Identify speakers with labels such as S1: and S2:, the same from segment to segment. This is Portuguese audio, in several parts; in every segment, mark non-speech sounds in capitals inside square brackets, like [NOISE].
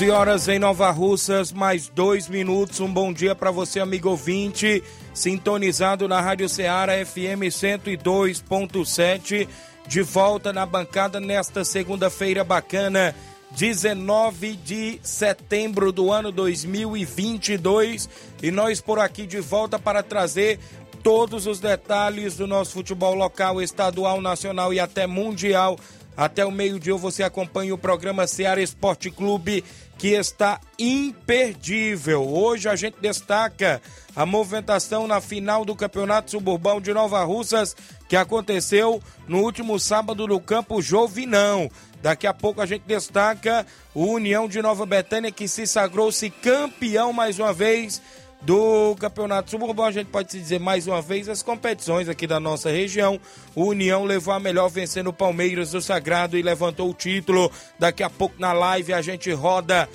S1: 11 horas em Nova Russas, mais dois minutos. Um bom dia para você, amigo ouvinte, sintonizado na Rádio Ceará FM 102.7. De volta na bancada nesta segunda-feira bacana, 19 de setembro do ano 2022. E nós por aqui de volta para trazer todos os detalhes do nosso futebol local, estadual, nacional e até mundial até o meio-dia você acompanha o programa Ceará Esporte Clube, que está imperdível. Hoje a gente destaca a movimentação na final do Campeonato Suburbão de Nova Russas, que aconteceu no último sábado no campo Jovinão. Daqui a pouco a gente destaca o União de Nova Betânia, que se sagrou-se campeão mais uma vez do Campeonato Suburbão. A gente pode se dizer mais uma vez as competições aqui da nossa região. O União levou a melhor vencendo o Palmeiras do Sagrado e levantou o título. Daqui a pouco na live a gente roda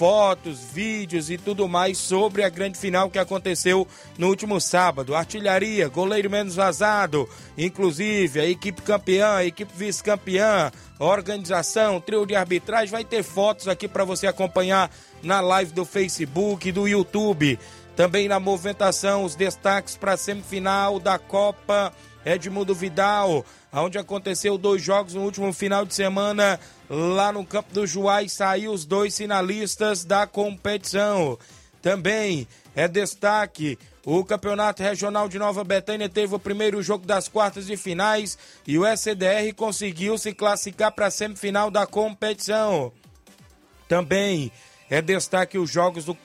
S1: fotos, vídeos e tudo mais sobre a grande final que aconteceu no último sábado. Artilharia, goleiro menos vazado, inclusive a equipe campeã, a equipe vice-campeã, organização, trio de arbitragem. Vai ter fotos aqui para você acompanhar na live do Facebook, do YouTube. Também na movimentação, os destaques para a semifinal da Copa Edmundo Vidal, onde aconteceu dois jogos no último final de semana lá no Campo do Juá e saiu os dois finalistas da competição. Também é destaque o Campeonato Regional de Nova Betânia teve o primeiro jogo das quartas de finais e o SDR conseguiu se classificar para a semifinal da competição. Também é destaque os jogos do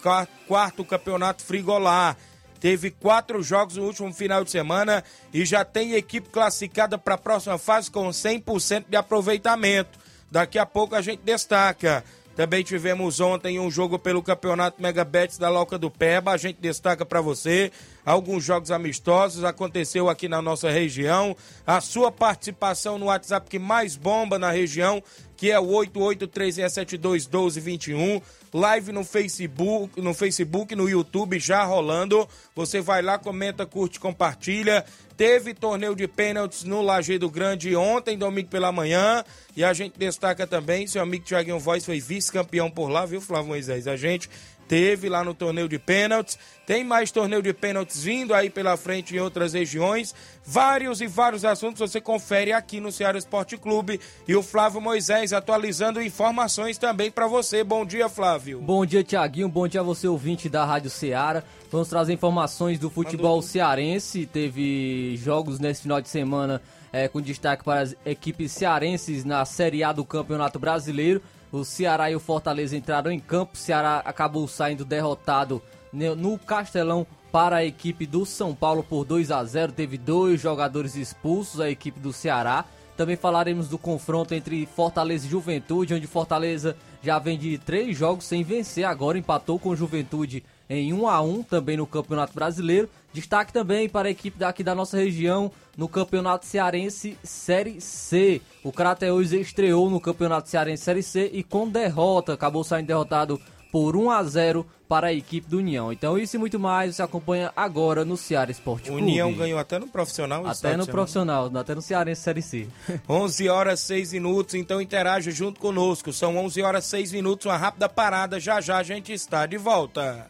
S1: quarto campeonato Frigolá. Teve quatro jogos no último final de semana e já tem equipe classificada para a próxima fase com 100% de aproveitamento. Daqui a pouco a gente destaca. Também tivemos ontem um jogo pelo Campeonato Megabets da Loca do Peba. A gente destaca para você alguns jogos amistosos aconteceu aqui na nossa região. A sua participação no WhatsApp que mais bomba na região, que é o 8836721221 live no Facebook, no Facebook, no YouTube já rolando. Você vai lá, comenta, curte, compartilha. Teve torneio de pênaltis no Lajeado Grande ontem, domingo pela manhã. E a gente destaca também, seu amigo Thiaguinho Voz foi vice-campeão por lá, viu, Flávio Moisés? A gente teve lá no torneio de pênaltis. Tem mais torneio de pênaltis vindo aí pela frente em outras regiões. Vários e vários assuntos você confere aqui no Ceará Esporte Clube. E o Flávio Moisés atualizando informações também para você. Bom dia, Flávio.
S2: Bom dia, Tiaguinho. Bom dia a você, ouvinte da Rádio Ceará. Vamos trazer informações do futebol Mandou. cearense. Teve jogos nesse final de semana é, com destaque para as equipes cearenses na Série A do Campeonato Brasileiro. O Ceará e o Fortaleza entraram em campo. O Ceará acabou saindo derrotado no Castelão para a equipe do São Paulo por 2 a 0. Teve dois jogadores expulsos, a equipe do Ceará. Também falaremos do confronto entre Fortaleza e Juventude, onde Fortaleza já vem de três jogos sem vencer, agora empatou com Juventude em 1 a 1 também no Campeonato Brasileiro. Destaque também para a equipe daqui da nossa região no Campeonato Cearense Série C. O Crateus estreou no Campeonato Cearense Série C e com derrota, acabou saindo derrotado por 1 a 0 para a equipe do União. Então isso e muito mais você acompanha agora no Ceará Esporte Clube.
S1: União ganhou até no profissional.
S2: Até no profissional, até no Cearense Série C. [LAUGHS]
S1: 11 horas 6 minutos, então interaja junto conosco. São 11 horas 6 minutos, uma rápida parada. Já já a gente está de volta.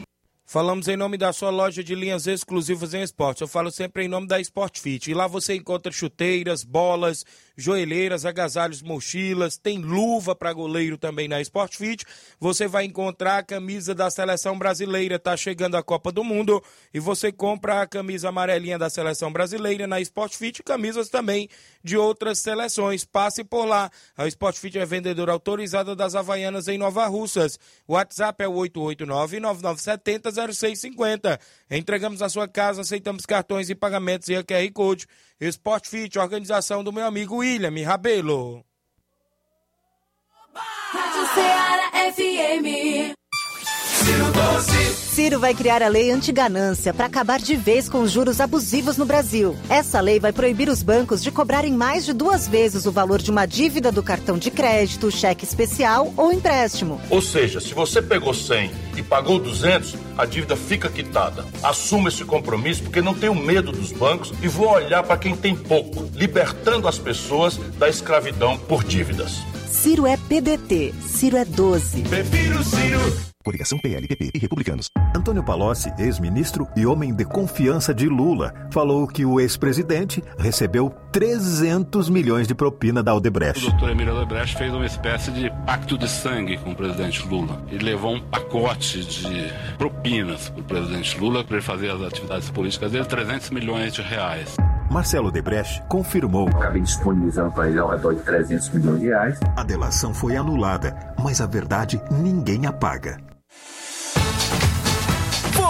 S1: Falamos em nome da sua loja de linhas exclusivas em esportes. Eu falo sempre em nome da Sport Fit. E lá você encontra chuteiras, bolas, joelheiras, agasalhos, mochilas, tem luva para goleiro também na Sport Fit. Você vai encontrar a camisa da seleção brasileira, tá chegando a Copa do Mundo, e você compra a camisa amarelinha da seleção brasileira na Sport Fit, camisas também de outras seleções. Passe por lá. A Sport Fit é vendedora autorizada das Havaianas em Nova Russas. O WhatsApp é o 889-9970-0650. Entregamos a sua casa, aceitamos cartões e pagamentos e a QR Code. Sport Fit, organização do meu amigo William Rabelo.
S3: Rádio Ceará FM.
S4: Ciro vai criar a lei antiganância para acabar de vez com os juros abusivos no Brasil. Essa lei vai proibir os bancos de cobrarem mais de duas vezes o valor de uma dívida do cartão de crédito, cheque especial ou empréstimo.
S5: Ou seja, se você pegou 100 e pagou 200, a dívida fica quitada. Assuma esse compromisso porque não tenho medo dos bancos e vou olhar para quem tem pouco, libertando as pessoas da escravidão por dívidas.
S4: Ciro é PDT. Ciro é 12.
S5: Prefiro Ciro.
S6: Coligação PLPP e Republicanos. Antônio Palocci, ex-ministro e homem de confiança de Lula, falou que o ex-presidente recebeu 300 milhões de propina da
S7: O
S6: Aldebrecht.
S7: doutor Emílio Odebrecht fez uma espécie de pacto de sangue com o presidente Lula. Ele levou um pacote de propinas para o presidente Lula para ele fazer as atividades políticas dele, 300 milhões de reais.
S6: Marcelo Debrecht confirmou.
S8: Acabei disponibilizando para ele ao redor de 300 milhões de reais.
S6: A delação foi anulada, mas a verdade ninguém apaga.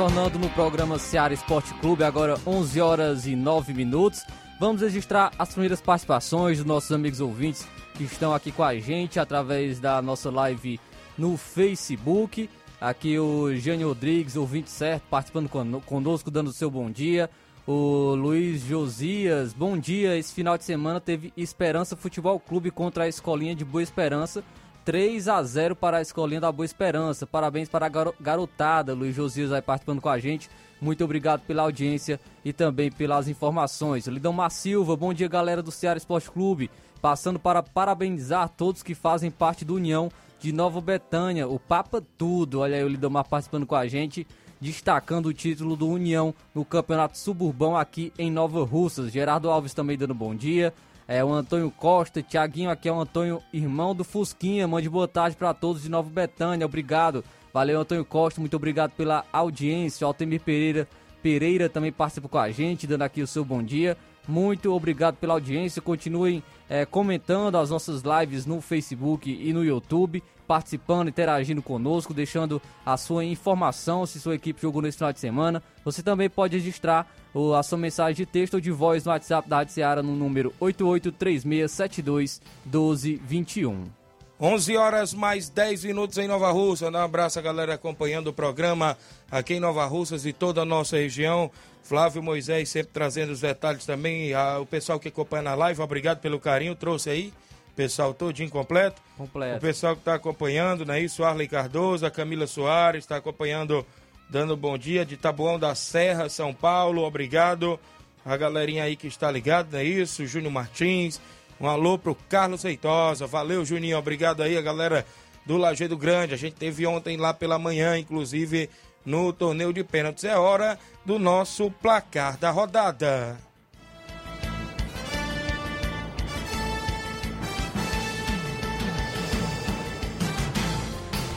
S2: Retornando no programa Seara Esporte Clube, agora 11 horas e 9 minutos. Vamos registrar as primeiras participações dos nossos amigos ouvintes que estão aqui com a gente através da nossa live no Facebook. Aqui o Jânio Rodrigues, ouvinte certo, participando cono- conosco, dando o seu bom dia. O Luiz Josias, bom dia. Esse final de semana teve Esperança Futebol Clube contra a Escolinha de Boa Esperança. 3 a 0 para a Escolinha da Boa Esperança. Parabéns para a garo- garotada. Luiz Josias vai participando com a gente. Muito obrigado pela audiência e também pelas informações. Lidão Silva, bom dia galera do Ceará Esporte Clube. Passando para parabenizar todos que fazem parte do União de Nova Betânia, o Papa Tudo. Olha aí o Lidomar participando com a gente, destacando o título do União no Campeonato Suburbão aqui em Nova Russas. Gerardo Alves também dando bom dia. É o Antônio Costa, Tiaguinho aqui é o Antônio, irmão do Fusquinha. Mande boa tarde para todos de Nova Betânia. Obrigado. Valeu, Antônio Costa. Muito obrigado pela audiência. O Altemir Pereira, Pereira também participa com a gente, dando aqui o seu bom dia. Muito obrigado pela audiência. Continuem eh, comentando as nossas lives no Facebook e no YouTube, participando, interagindo conosco, deixando a sua informação se sua equipe jogou nesse final de semana. Você também pode registrar a sua mensagem de texto ou de voz no WhatsApp da Rádio Seara no número 8836721221.
S1: 11 horas mais 10 minutos em Nova Russa. Um abraço a galera acompanhando o programa aqui em Nova Russas e toda a nossa região. Flávio Moisés sempre trazendo os detalhes também. Ah, o pessoal que acompanha na live, obrigado pelo carinho. Trouxe aí, pessoal todinho completo.
S2: Completo.
S1: O pessoal que está acompanhando, não é isso? Arley Cardoso, a Camila Soares está acompanhando, dando bom dia de Taboão da Serra, São Paulo. Obrigado. A galerinha aí que está ligada, não é isso? Júnior Martins. Um alô pro Carlos Feitosa. Valeu, Juninho. Obrigado aí, a galera do Lajeado Grande. A gente teve ontem lá pela manhã, inclusive, no torneio de pênaltis. É hora do nosso placar da rodada.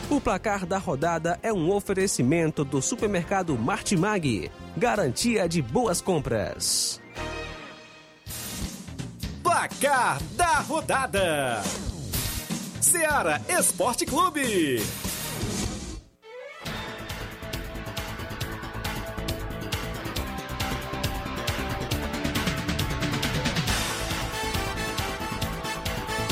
S9: O placar da rodada é um oferecimento do supermercado Martimag. Garantia de boas compras.
S10: Placar da rodada: Seara Esporte Clube.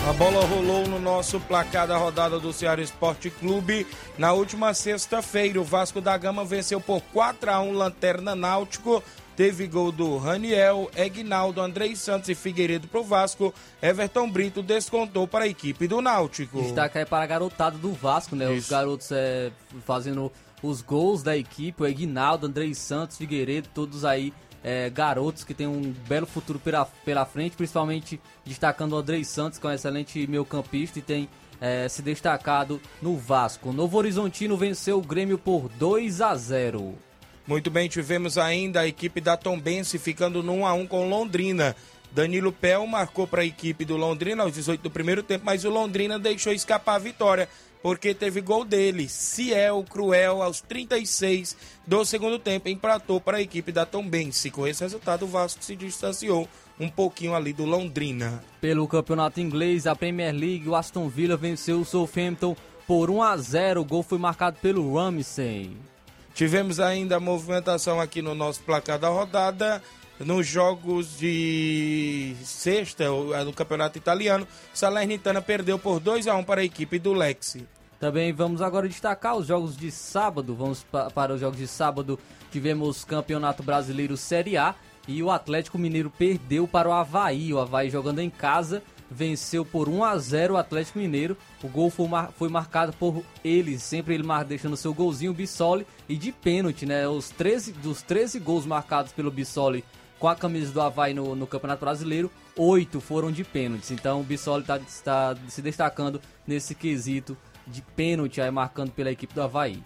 S1: A bola rolou no nosso placar da rodada do Ceará Esporte Clube. Na última sexta-feira, o Vasco da Gama venceu por 4 a 1 Lanterna Náutico. Teve gol do Raniel, Egnaldo, Andrei Santos e Figueiredo pro Vasco. Everton Brito descontou para a equipe do Náutico.
S2: Destaque aí para a garotada do Vasco, né? Os garotos é, fazendo os gols da equipe, o Egnaldo, Andrei Santos, Figueiredo, todos aí é, garotos que têm um belo futuro pela, pela frente, principalmente destacando o Andrei Santos, que é um excelente meio campista e tem é, se destacado no Vasco. Novo Horizontino venceu o Grêmio por 2 a 0.
S1: Muito bem, tivemos ainda a equipe da Tombense ficando no 1 a 1 com Londrina. Danilo Pel marcou para a equipe do Londrina aos 18 do primeiro tempo, mas o Londrina deixou escapar a vitória, porque teve gol dele. Ciel Cruel aos 36 do segundo tempo empatou para a equipe da Tombense. Com esse resultado, o Vasco se distanciou um pouquinho ali do Londrina.
S2: Pelo campeonato inglês, a Premier League, o Aston Villa venceu o Southampton por 1 a 0. O gol foi marcado pelo Ramsey.
S1: Tivemos ainda movimentação aqui no nosso placar da rodada. Nos jogos de sexta, no campeonato italiano, Salernitana perdeu por 2 a 1 para a equipe do Lexi.
S2: Também vamos agora destacar os jogos de sábado. Vamos pa para os jogos de sábado. Tivemos Campeonato Brasileiro Série A e o Atlético Mineiro perdeu para o Havaí. O Havaí jogando em casa venceu por 1 a 0 o Atlético Mineiro. O gol foi, mar foi marcado por ele, sempre ele mar deixando seu golzinho, Bissoli, e de pênalti, né? Os 13, dos 13 gols marcados pelo Bissoli com a camisa do Havaí no, no Campeonato Brasileiro, oito foram de pênaltis. Então o Bissoli está tá se destacando nesse quesito de pênalti aí marcando pela equipe do Havaí.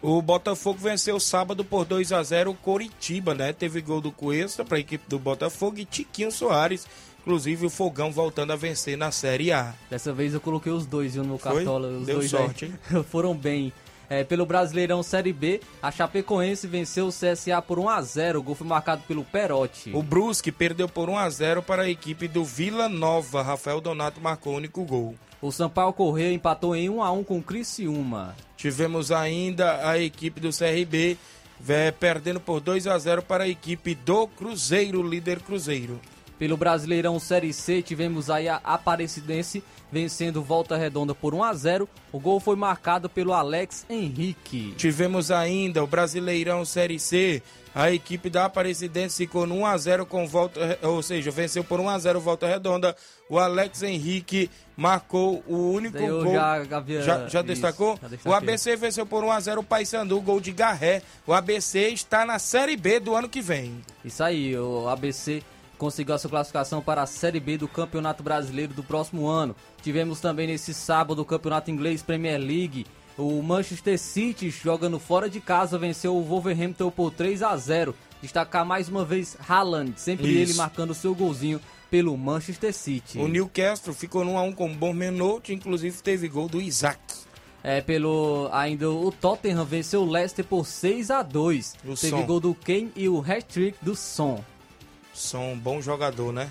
S1: O Botafogo venceu sábado por 2 a 0 o Coritiba, né? Teve gol do Cuesta para a equipe do Botafogo e Tiquinho Soares. Inclusive o Fogão voltando a vencer na Série A.
S2: Dessa vez eu coloquei os dois viu, no cartola. Os
S1: Deu
S2: dois
S1: sorte,
S2: aí,
S1: hein? [LAUGHS]
S2: foram bem. É, pelo Brasileirão Série B, a Chapecoense venceu o CSA por 1 a 0 O gol foi marcado pelo Perotti.
S1: O Brusque perdeu por 1 a 0 para a equipe do Vila Nova. Rafael Donato marcou o único gol.
S2: O Sampaio Correia empatou em 1 a 1 com o Criciúma.
S1: Tivemos ainda a equipe do CRB vé, perdendo por 2 a 0 para a equipe do Cruzeiro, líder Cruzeiro.
S2: Pelo Brasileirão Série C, tivemos aí a Aparecidense vencendo Volta Redonda por 1 a 0. O gol foi marcado pelo Alex Henrique.
S1: Tivemos ainda o Brasileirão Série C. A equipe da Aparecidense ficou no 1 a 0 com volta, ou seja, venceu por 1 a 0 Volta Redonda. O Alex Henrique marcou o único
S2: Eu
S1: gol.
S2: já
S1: já, já
S2: isso,
S1: destacou?
S2: já
S1: o ABC venceu por 1 a 0 o Paysandu, gol de Garré. O ABC está na Série B do ano que vem.
S2: Isso aí, o ABC conseguiu a sua classificação para a Série B do Campeonato Brasileiro do próximo ano. Tivemos também nesse sábado o Campeonato Inglês Premier League. O Manchester City, jogando fora de casa, venceu o Wolverhampton por 3 a 0. Destacar mais uma vez Haaland, sempre
S1: Isso.
S2: ele marcando seu golzinho pelo Manchester City.
S1: O Newcastle ficou no 1 a 1 com o Bournemouth, inclusive teve gol do Isaac.
S2: É, pelo ainda o Tottenham venceu o Leicester por 6 a 2.
S1: O
S2: Teve
S1: Son.
S2: gol do Kane e o hat-trick do Son.
S1: São um bom jogador, né?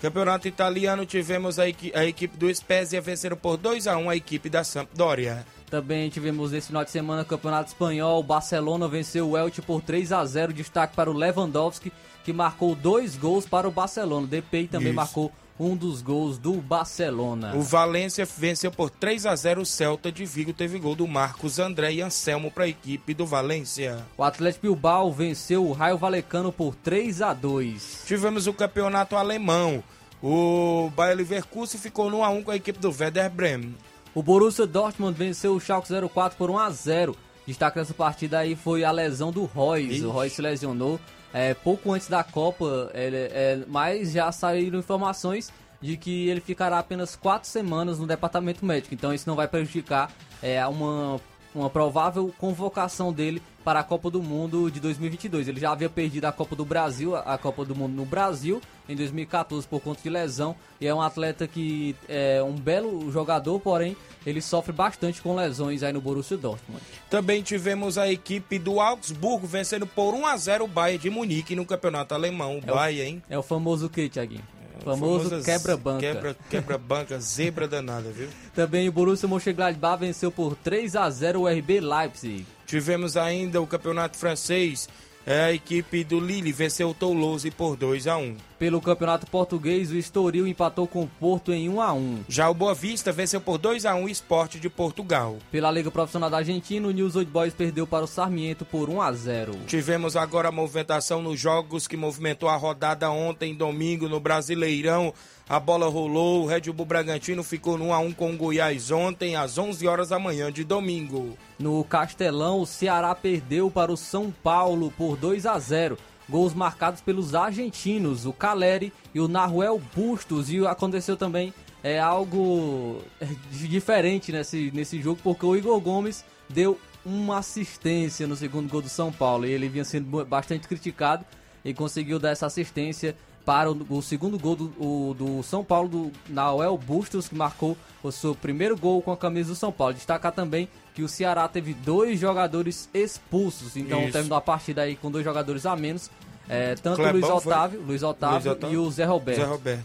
S1: Campeonato italiano tivemos a, equi- a equipe do Spezia vencendo por 2 a 1 a equipe da Sampdoria.
S2: Também tivemos nesse final de semana o Campeonato Espanhol. O Barcelona venceu o Elche por 3 a 0 Destaque para o Lewandowski, que marcou dois gols para o Barcelona. O também
S1: Isso.
S2: marcou um dos gols do Barcelona.
S1: O Valência venceu por 3 a 0 o Celta de Vigo. Teve gol do Marcos André e Anselmo para a equipe do Valência.
S2: O Atlético Bilbao venceu o Raio Valecano por 3 a 2
S1: Tivemos o campeonato alemão. O Bayer Leverkusen ficou no 1 a 1 com a equipe do Werder Bremen.
S2: O Borussia Dortmund venceu o Schalke 04 por 1 a 0 Destaque dessa partida aí foi a lesão do Royce. O Royce se lesionou é, pouco antes da Copa, ele- é, mas já saíram informações de que ele ficará apenas quatro semanas no departamento médico. Então isso não vai prejudicar é, uma, uma provável convocação dele para a Copa do Mundo de 2022. Ele já havia perdido a Copa do Brasil, a Copa do Mundo no Brasil, em 2014 por conta de lesão. E é um atleta que é um belo jogador, porém ele sofre bastante com lesões aí no Borussia Dortmund.
S1: Também tivemos a equipe do Augsburgo vencendo por 1 a 0 o Bayern de Munique no campeonato alemão. O
S2: É o-
S1: Bayern, hein?
S2: É o famoso que, Thiaguinho? Famoso quebra-banca.
S1: Quebra, quebra-banca, zebra danada, viu?
S2: Também o Borussia Mönchengladbach venceu por 3 a 0 o RB Leipzig.
S1: Tivemos ainda o campeonato francês. É, a equipe do Lille venceu o Toulouse por 2 a 1
S2: Pelo Campeonato Português, o Estoril empatou com o Porto em 1 a 1.
S1: Já o Boa Vista venceu por 2 a 1 o Esporte de Portugal.
S2: Pela Liga Profissional da Argentina, o News Old Boys perdeu para o Sarmiento por 1 a 0.
S1: Tivemos agora a movimentação nos jogos que movimentou a rodada ontem, domingo, no Brasileirão. A bola rolou, o Red Bull Bragantino ficou no 1x1 com o Goiás ontem, às 11 horas da manhã de domingo.
S2: No Castelão, o Ceará perdeu para o São Paulo por 2 a 0. Gols marcados pelos argentinos, o Caleri e o Naruel Bustos. E aconteceu também é, algo é, diferente nesse, nesse jogo, porque o Igor Gomes deu uma assistência no segundo gol do São Paulo. E ele vinha sendo bastante criticado e conseguiu dar essa assistência para o, o segundo gol do, o- do São Paulo, do Nael Bustos, que marcou o seu primeiro gol com a camisa do São Paulo. Destacar também que o Ceará teve dois jogadores expulsos, então
S1: Isso.
S2: terminou a partida aí com dois jogadores a menos. é, tanto
S1: Clebão
S2: Luiz? Otávio, Luiz Otávio,
S1: Luiz Otávio.
S2: e o Zé Roberto.
S1: Zé Roberto.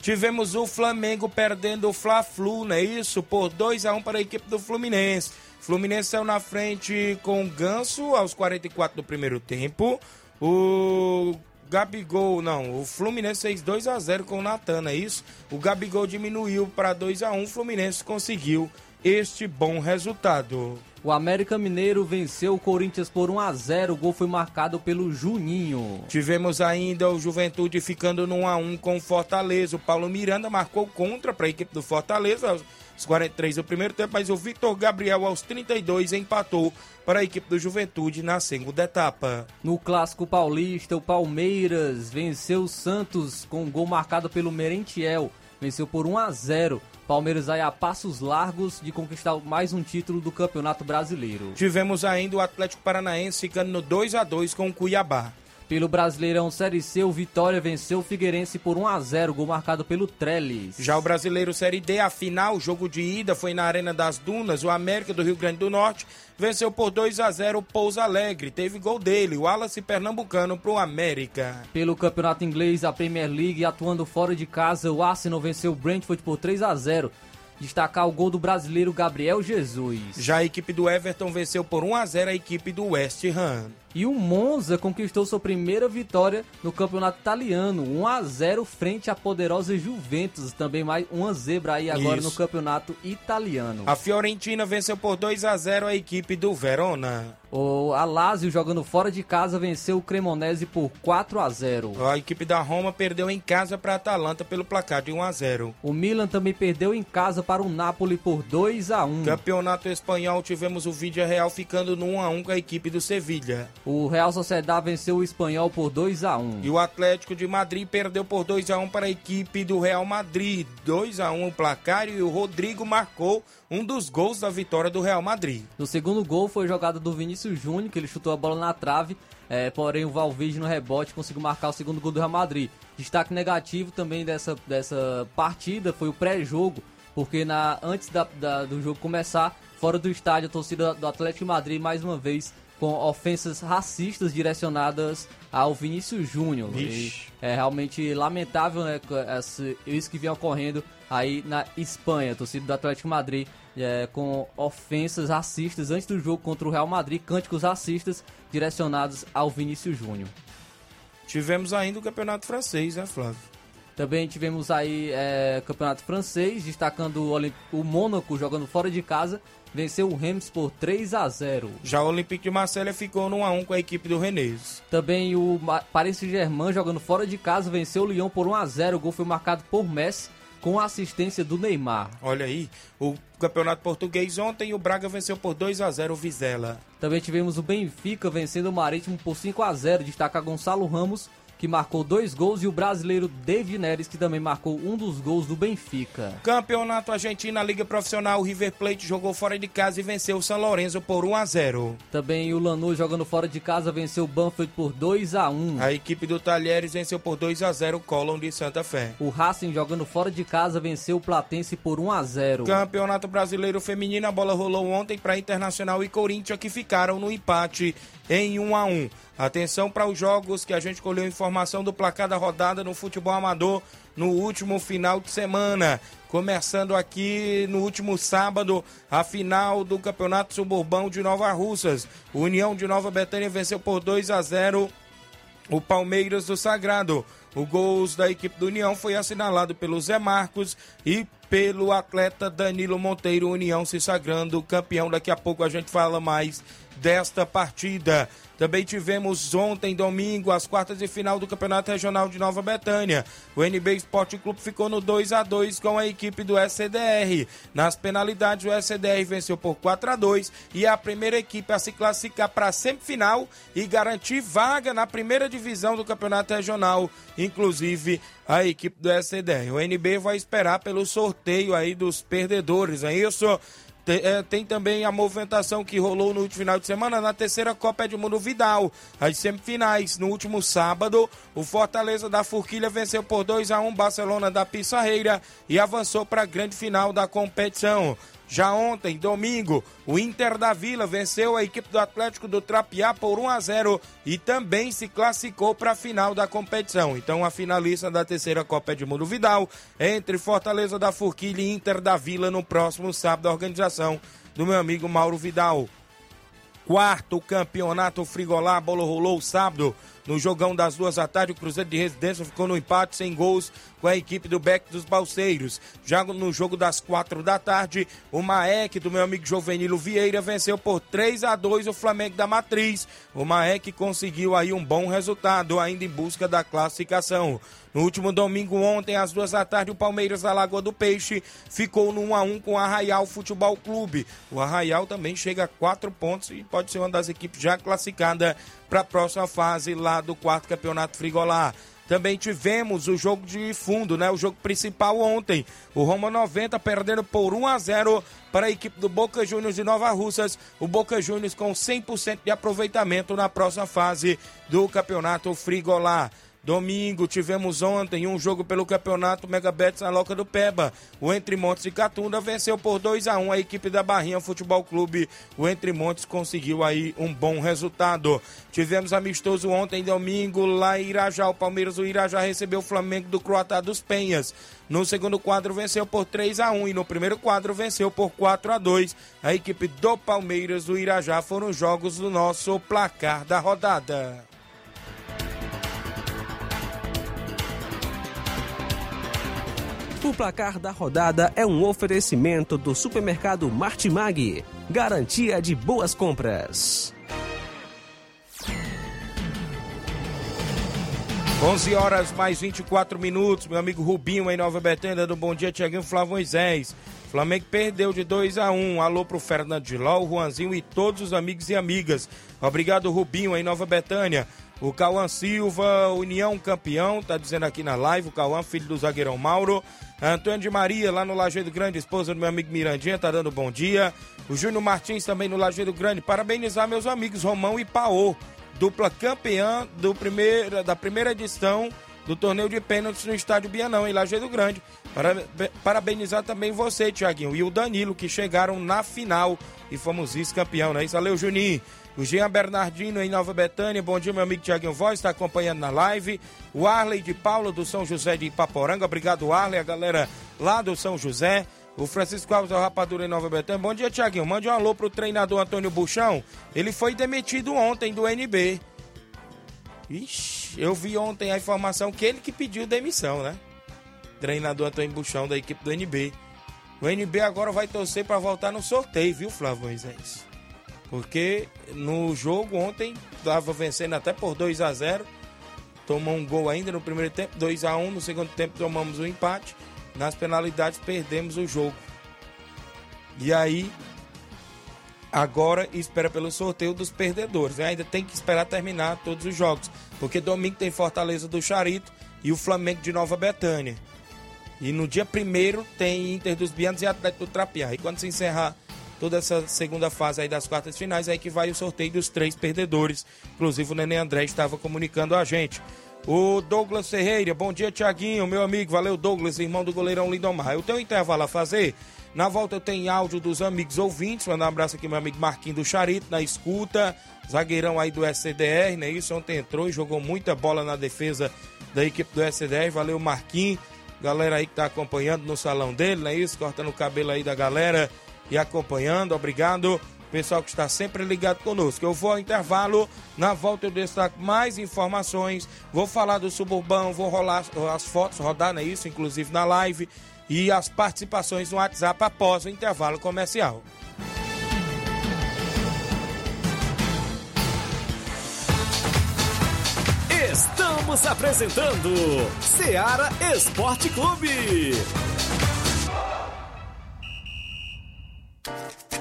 S1: Tivemos o Flamengo perdendo o Fla-Flu, não é isso? Por 2 a 1 para a equipe do Fluminense. Fluminense saiu na frente com o Ganso aos 44 do primeiro tempo. O Gabigol, não, o Fluminense fez 2 a 0 com o Natan, é isso? O Gabigol diminuiu para 2 a 1 o Fluminense conseguiu este bom resultado.
S2: O América Mineiro venceu o Corinthians por 1 a 0. O gol foi marcado pelo Juninho.
S1: Tivemos ainda o Juventude ficando no 1 a 1 com o Fortaleza. O Paulo Miranda marcou contra para a equipe do Fortaleza aos 43 do primeiro tempo, mas o Victor Gabriel aos 32 empatou para a equipe do Juventude na segunda etapa.
S2: No Clássico Paulista, o Palmeiras venceu o Santos com um gol marcado pelo Merentiel. Venceu por 1 a 0. Palmeiras aí a passos largos de conquistar mais um título do Campeonato Brasileiro.
S1: Tivemos ainda o Atlético Paranaense ficando no 2 a 2 com o Cuiabá.
S2: Pelo Brasileirão Série C, o Vitória venceu o Figueirense por 1 a 0, gol marcado pelo Trellis.
S1: Já o Brasileiro Série D, a final, o jogo de ida foi na Arena das Dunas. O América do Rio Grande do Norte venceu por 2 a 0 o Pouso Alegre. Teve gol dele, o Wallace Pernambucano pro América.
S2: Pelo Campeonato Inglês, a Premier League, atuando fora de casa, o Arsenal venceu o Brentford por 3 a 0. Destacar o gol do brasileiro Gabriel Jesus.
S1: Já a equipe do Everton venceu por 1 a 0 a equipe do West Ham.
S2: E o Monza conquistou sua primeira vitória no campeonato italiano, 1 a 0 frente à poderosa Juventus, também mais uma zebra aí agora
S1: Isso.
S2: no campeonato italiano.
S1: A Fiorentina venceu por 2 a 0 a equipe do Verona.
S2: O Alásio jogando fora de casa venceu o Cremonese por 4 a 0.
S1: A equipe da Roma perdeu em casa para a Atalanta pelo placar de 1 a 0.
S2: O Milan também perdeu em casa para o Napoli por 2 a 1.
S1: Campeonato espanhol tivemos o Vídea Real ficando no 1 a 1 com a equipe do Sevilha.
S2: O Real Sociedad venceu o Espanhol por 2 a 1.
S1: E o Atlético de Madrid perdeu por 2 a 1 para a equipe do Real Madrid. 2 a 1 o placar e o Rodrigo marcou um dos gols da vitória do Real Madrid.
S2: No segundo gol foi jogada do Vinícius Júnior, que ele chutou a bola na trave, é, porém o Valverde no rebote conseguiu marcar o segundo gol do Real Madrid. Destaque negativo também dessa, dessa partida foi o pré-jogo, porque na, antes da- da- do jogo começar, fora do estádio, a torcida do Atlético de Madrid mais uma vez com ofensas racistas direcionadas ao Vinícius Júnior. É realmente lamentável né, isso que vem ocorrendo aí na Espanha. Torcida do Atlético Madrid é, com ofensas racistas antes do jogo contra o Real Madrid, cânticos racistas direcionados ao Vinícius Júnior.
S1: Tivemos ainda o Campeonato Francês, né, Flávio?
S2: Também tivemos aí é, campeonato francês, destacando o, Olymp- o Mônaco jogando fora de casa, venceu o Reims por 3 a 0.
S1: Já o Olympique de Marselha ficou no 1 a 1 com a equipe do Rennes.
S2: Também o Paris Saint-Germain jogando fora de casa venceu o Lyon por 1 a 0. O gol foi marcado por Messi com assistência do Neymar.
S1: Olha aí, o Campeonato Português ontem o Braga venceu por 2 a 0 o Vizela.
S2: Também tivemos o Benfica vencendo o Marítimo por 5 a 0. Destaca Gonçalo Ramos que marcou dois gols, e o brasileiro David Neres, que também marcou um dos gols do Benfica.
S1: Campeonato Argentino, Liga Profissional, o River Plate jogou fora de casa e venceu o São Lourenço por 1 a 0.
S2: Também o Lanús jogando fora de casa venceu o Banfield por 2 a 1.
S1: A equipe do Talheres venceu por 2 a 0 o Colón de Santa Fé.
S2: O Racing jogando fora de casa venceu o Platense por 1 a 0.
S1: Campeonato Brasileiro Feminino, a bola rolou ontem para Internacional e Corinthians que ficaram no empate em 1 a 1. Atenção para os jogos que a gente colheu informação do placar da rodada no futebol amador no último final de semana. Começando aqui no último sábado, a final do Campeonato Suburbão de Nova Russas. União de Nova Betânia venceu por 2 a 0 o Palmeiras do Sagrado. O gols da equipe do União foi assinalado pelo Zé Marcos e pelo atleta Danilo Monteiro. União se sagrando campeão. Daqui a pouco a gente fala mais desta partida. Também tivemos ontem, domingo, as quartas de final do Campeonato Regional de Nova Betânia. O NB Esporte Clube ficou no 2 a 2 com a equipe do SCDR. Nas penalidades, o SCDR venceu por 4 a 2 e a primeira equipe a se classificar para a semifinal e garantir vaga na primeira divisão do Campeonato Regional, inclusive a equipe do SCDR. O NB vai esperar pelo sorteio aí dos perdedores, é isso? Tem, é, tem, também a movimentação que rolou no último final de semana na terceira Copa Edmundo Vidal. As semifinais, no último sábado, o Fortaleza da Forquilha venceu por 2 a 1 Barcelona da Pissarreira e avançou para a grande final da competição. Já ontem, domingo, o Inter da Vila venceu a equipe do Atlético do Trapiá por 1 a 0 e também se classificou para a final da competição. Então, a finalista da terceira Copa Edmundo Vidal entre Fortaleza da Forquilha e Inter da Vila no próximo sábado, a organização do meu amigo Mauro Vidal. Quarto campeonato Frigolá, a bola rolou sábado no jogão das duas da tarde. O Cruzeiro de Residência ficou no empate sem gols com a equipe do Beck dos Balseiros. Já no jogo das quatro da tarde, o Maek do meu amigo Jovenilo Vieira venceu por 3 a 2 o Flamengo da Matriz. O Maek conseguiu aí um bom resultado, ainda em busca da classificação. No último domingo, ontem, às duas da tarde, o Palmeiras da Lagoa do Peixe ficou no 1 a 1 com o Arraial Futebol Clube. O Arraial também chega a quatro pontos e pode ser uma das equipes já classificada para a próxima fase lá do quarto campeonato Frigolá. Também tivemos o jogo de fundo, né? O jogo principal ontem. O Roma 90 perdendo por 1 a 0 para a equipe do Boca Juniors de Nova Russas. O Boca Juniors com 100% de aproveitamento na próxima fase do campeonato Frigolá. Domingo tivemos ontem um jogo pelo campeonato Megabets na Loca do Peba. O Entre Montes e Catunda venceu por 2 a 1 a equipe da Barrinha Futebol Clube. O Entre Montes conseguiu aí um bom resultado. Tivemos amistoso ontem, domingo, lá em Irajá. O Palmeiras do Irajá recebeu o Flamengo do Croatá dos Penhas. No segundo quadro venceu por 3 a 1 e no primeiro quadro venceu por 4 a 2. A equipe do Palmeiras do Irajá foram os jogos do nosso placar da rodada.
S9: O placar da rodada é um oferecimento do supermercado Martimag. Garantia de boas compras.
S1: 11 horas mais 24 minutos. Meu amigo Rubinho em Nova Betânia, do Bom Dia, Tiaguinho Flávio Moisés. Flamengo perdeu de 2 a 1 Alô pro Fernando de Ló, o Juanzinho e todos os amigos e amigas. Obrigado, Rubinho, em Nova Betânia. O Cauã Silva, União campeão, tá dizendo aqui na live. O Cauã, filho do zagueirão Mauro. Antônio de Maria, lá no Lajeado Grande, esposa do meu amigo Mirandinha, tá dando bom dia. O Júnior Martins também no Lajeado Grande. Parabenizar meus amigos Romão e Paô, dupla campeã do primeiro, da primeira edição do torneio de pênaltis no estádio Bianão, em Lajeado Grande. Parabenizar também você, Tiaguinho, e o Danilo, que chegaram na final e fomos vice-campeão, não é isso? Valeu, Juninho. O Jean Bernardino em Nova Betânia. Bom dia, meu amigo Tiaguinho Voz, está acompanhando na live. O Arley de Paula, do São José de Ipaporanga. Obrigado, Arley, a galera lá do São José. O Francisco Alves da Rapadura em Nova Betânia. Bom dia, Tiaguinho. Mande um alô pro treinador Antônio Buchão. Ele foi demitido ontem do NB. Ixi, eu vi ontem a informação que ele que pediu demissão, né? Treinador Antônio Buchão da equipe do NB. O NB agora vai torcer para voltar no sorteio, viu, Flávio Moisés? Porque no jogo ontem estava vencendo até por 2 a 0 Tomou um gol ainda no primeiro tempo, 2 a 1 No segundo tempo tomamos o um empate. Nas penalidades perdemos o jogo. E aí agora espera pelo sorteio dos perdedores. Né? Ainda tem que esperar terminar todos os jogos, porque domingo tem Fortaleza do Charito e o Flamengo de Nova Betânia. E no dia primeiro tem Inter dos Bianos e Atlético do Trapiá. E quando se encerrar toda essa segunda fase aí das quartas finais, aí que vai o sorteio dos três perdedores. Inclusive o Nenê André estava comunicando a gente. O Douglas Ferreira, bom dia, Tiaguinho, meu amigo, valeu, Douglas, irmão do goleirão Lindomar. Eu tenho um intervalo a fazer. Na volta eu tenho áudio dos amigos ouvintes. Mandar um abraço aqui, meu amigo Marquinhos do Charito, na escuta. Zagueirão aí do SCDR, né? Isso ontem entrou e jogou muita bola na defesa da equipe do SCDR. Valeu, Marquinhos. Galera aí que tá acompanhando no salão dele, não é isso? Cortando o cabelo aí da galera e acompanhando. Obrigado. Pessoal que está sempre ligado conosco. Eu vou ao intervalo. Na volta eu destaco mais informações. Vou falar do suburbão, vou rolar as fotos, rodar, é isso? Inclusive na live. E as participações no WhatsApp após o intervalo comercial.
S10: Estamos apresentando Seara Esporte Clube.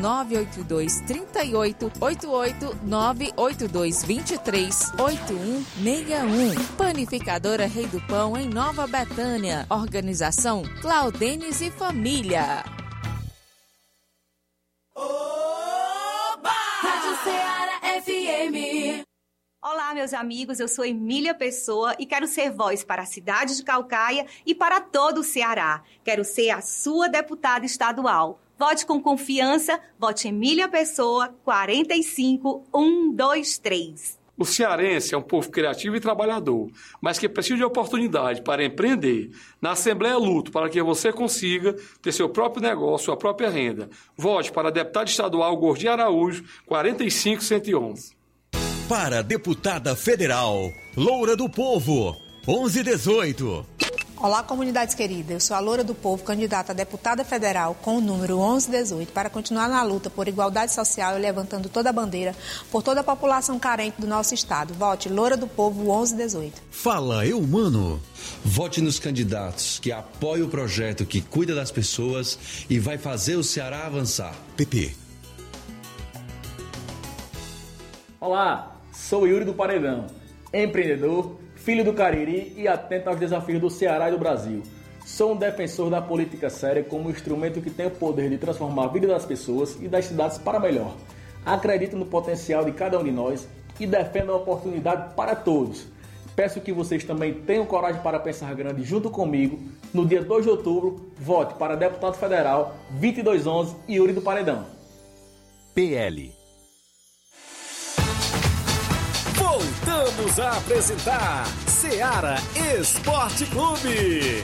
S11: 982 38 88 982 23 8161. Panificadora Rei do Pão em Nova Betânia. Organização Claudenes e Família.
S3: Rádio Ceará FM.
S12: Olá, meus amigos, eu sou Emília Pessoa e quero ser voz para a cidade de Calcaia e para todo o Ceará. Quero ser a sua deputada estadual. Vote com confiança, vote Emília Pessoa 45123.
S13: O cearense é um povo criativo e trabalhador, mas que precisa de oportunidade para empreender. Na Assembleia luto para que você consiga ter seu próprio negócio, sua própria renda. Vote para deputado estadual Gordinho Araújo 45111.
S14: Para deputada federal, Loura do Povo, 1118.
S15: Olá, comunidades queridas. Eu sou a Loura do Povo, candidata a deputada federal com o número 1118, para continuar na luta por igualdade social e levantando toda a bandeira por toda a população carente do nosso estado. Vote Loura do Povo 1118.
S14: Fala, eu, mano.
S16: Vote nos candidatos que apoiam o projeto que cuida das pessoas e vai fazer o Ceará avançar.
S14: PP.
S17: Olá, sou Yuri do Paredão, empreendedor, filho do Cariri e atento aos desafios do Ceará e do Brasil. Sou um defensor da política séria como instrumento que tem o poder de transformar a vida das pessoas e das cidades para melhor. Acredito no potencial de cada um de nós e defendo a oportunidade para todos. Peço que vocês também tenham coragem para pensar grande junto comigo. No dia 2 de outubro, vote para deputado federal 2211 Yuri do Paredão.
S14: PL.
S10: Voltamos a apresentar Seara Esporte Clube.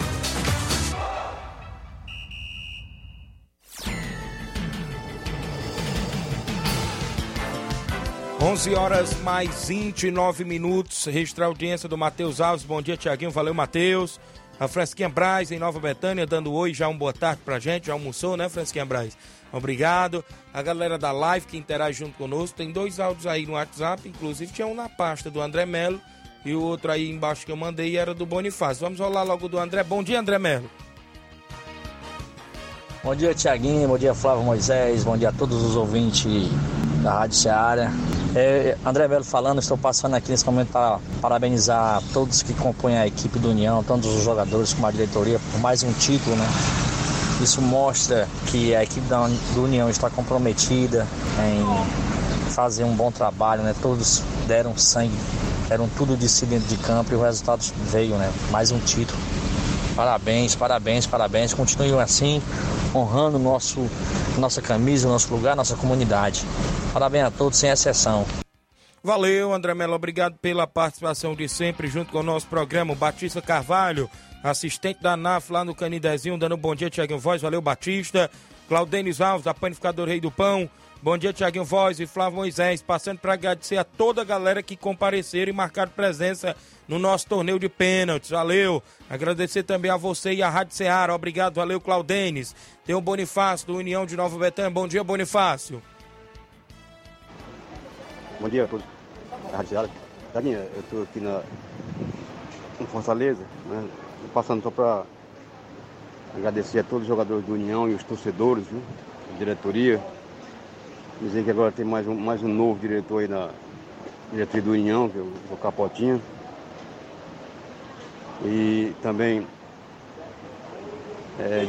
S1: 11 horas mais 29 minutos. Registrar a audiência do Matheus Alves. Bom dia, Tiaguinho. Valeu, Matheus. A Fresquinha Braz, em Nova Betânia, dando oi, já um boa tarde pra gente. Já almoçou, né, Fresquinha Braz? Obrigado. A galera da live que interage junto conosco. Tem dois áudios aí no WhatsApp, inclusive tinha um na pasta do André Melo e o outro aí embaixo que eu mandei era do Bonifácio. Vamos rolar logo do André. Bom dia, André Melo.
S18: Bom dia, Tiaguinho. Bom dia, Flávio Moisés. Bom dia a todos os ouvintes da Rádio Ceará. É, André Melo falando, estou passando aqui nesse momento para parabenizar todos que compõem a equipe do União, todos os jogadores como a diretoria, por mais um título, né? Isso mostra que a equipe da, União está comprometida em fazer um bom trabalho, né? Todos deram sangue, deram tudo de si dentro de campo e o resultado veio, né? Mais um título. Parabéns, parabéns, parabéns. Continuem assim, honrando nosso, nossa camisa, nosso lugar, nossa comunidade. Parabéns a todos, sem exceção.
S1: Valeu, André Melo. Obrigado pela participação de sempre junto com o nosso programa. Batista Carvalho, assistente da NAF lá no Canidezinho, dando um bom dia, Tiaguinho Voz. Valeu, Batista. Claudenis Alves, da Panificador Rei do Pão. Bom dia, Tiaguinho Voz e Flávio Moisés. Passando para agradecer a toda a galera que compareceram e marcaram presença no nosso torneio de pênaltis. Valeu. Agradecer também a você e a Rádio Ceará. Obrigado, valeu, Claudenis. Tem o Bonifácio, do União de Nova Betânia. Bom dia, Bonifácio.
S19: Bom dia a todos. Rádio Ceará. Tiaguinho, eu estou aqui na, em Fortaleza, né? Tô passando só para agradecer a todos os jogadores do União e os torcedores, viu? A diretoria. Dizer que agora tem mais um, mais um novo diretor aí na diretoria do União, que é o, Capotinha. E também é,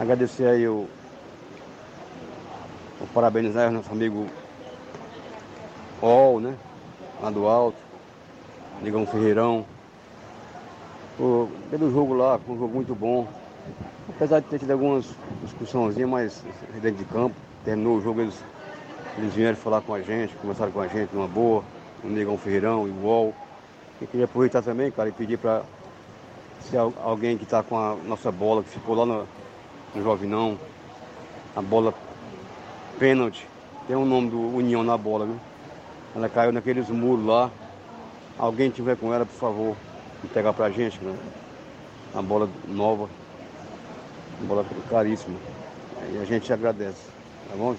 S19: agradecer aí o, o parabenizar nosso amigo Ol, né? Lá do alto, Negão Ferreirão. Pô, pelo jogo lá, foi um jogo muito bom. Apesar de ter tido algumas discussõezinhas, mas dentro de campo, terminou o jogo, eles, eles vieram falar com a gente, conversaram com a gente numa boa, o Negão Ferreirão e o UOL. E queria aproveitar também, cara, e pedir para se al- alguém que está com a nossa bola, que ficou lá no, no Jovinão, a bola pênalti, tem o nome do União na bola, viu? Ela caiu naqueles muros lá. Alguém tiver com ela, por favor, entregar pra gente, né? Uma bola nova, uma bola caríssima. E a gente agradece, tá bom?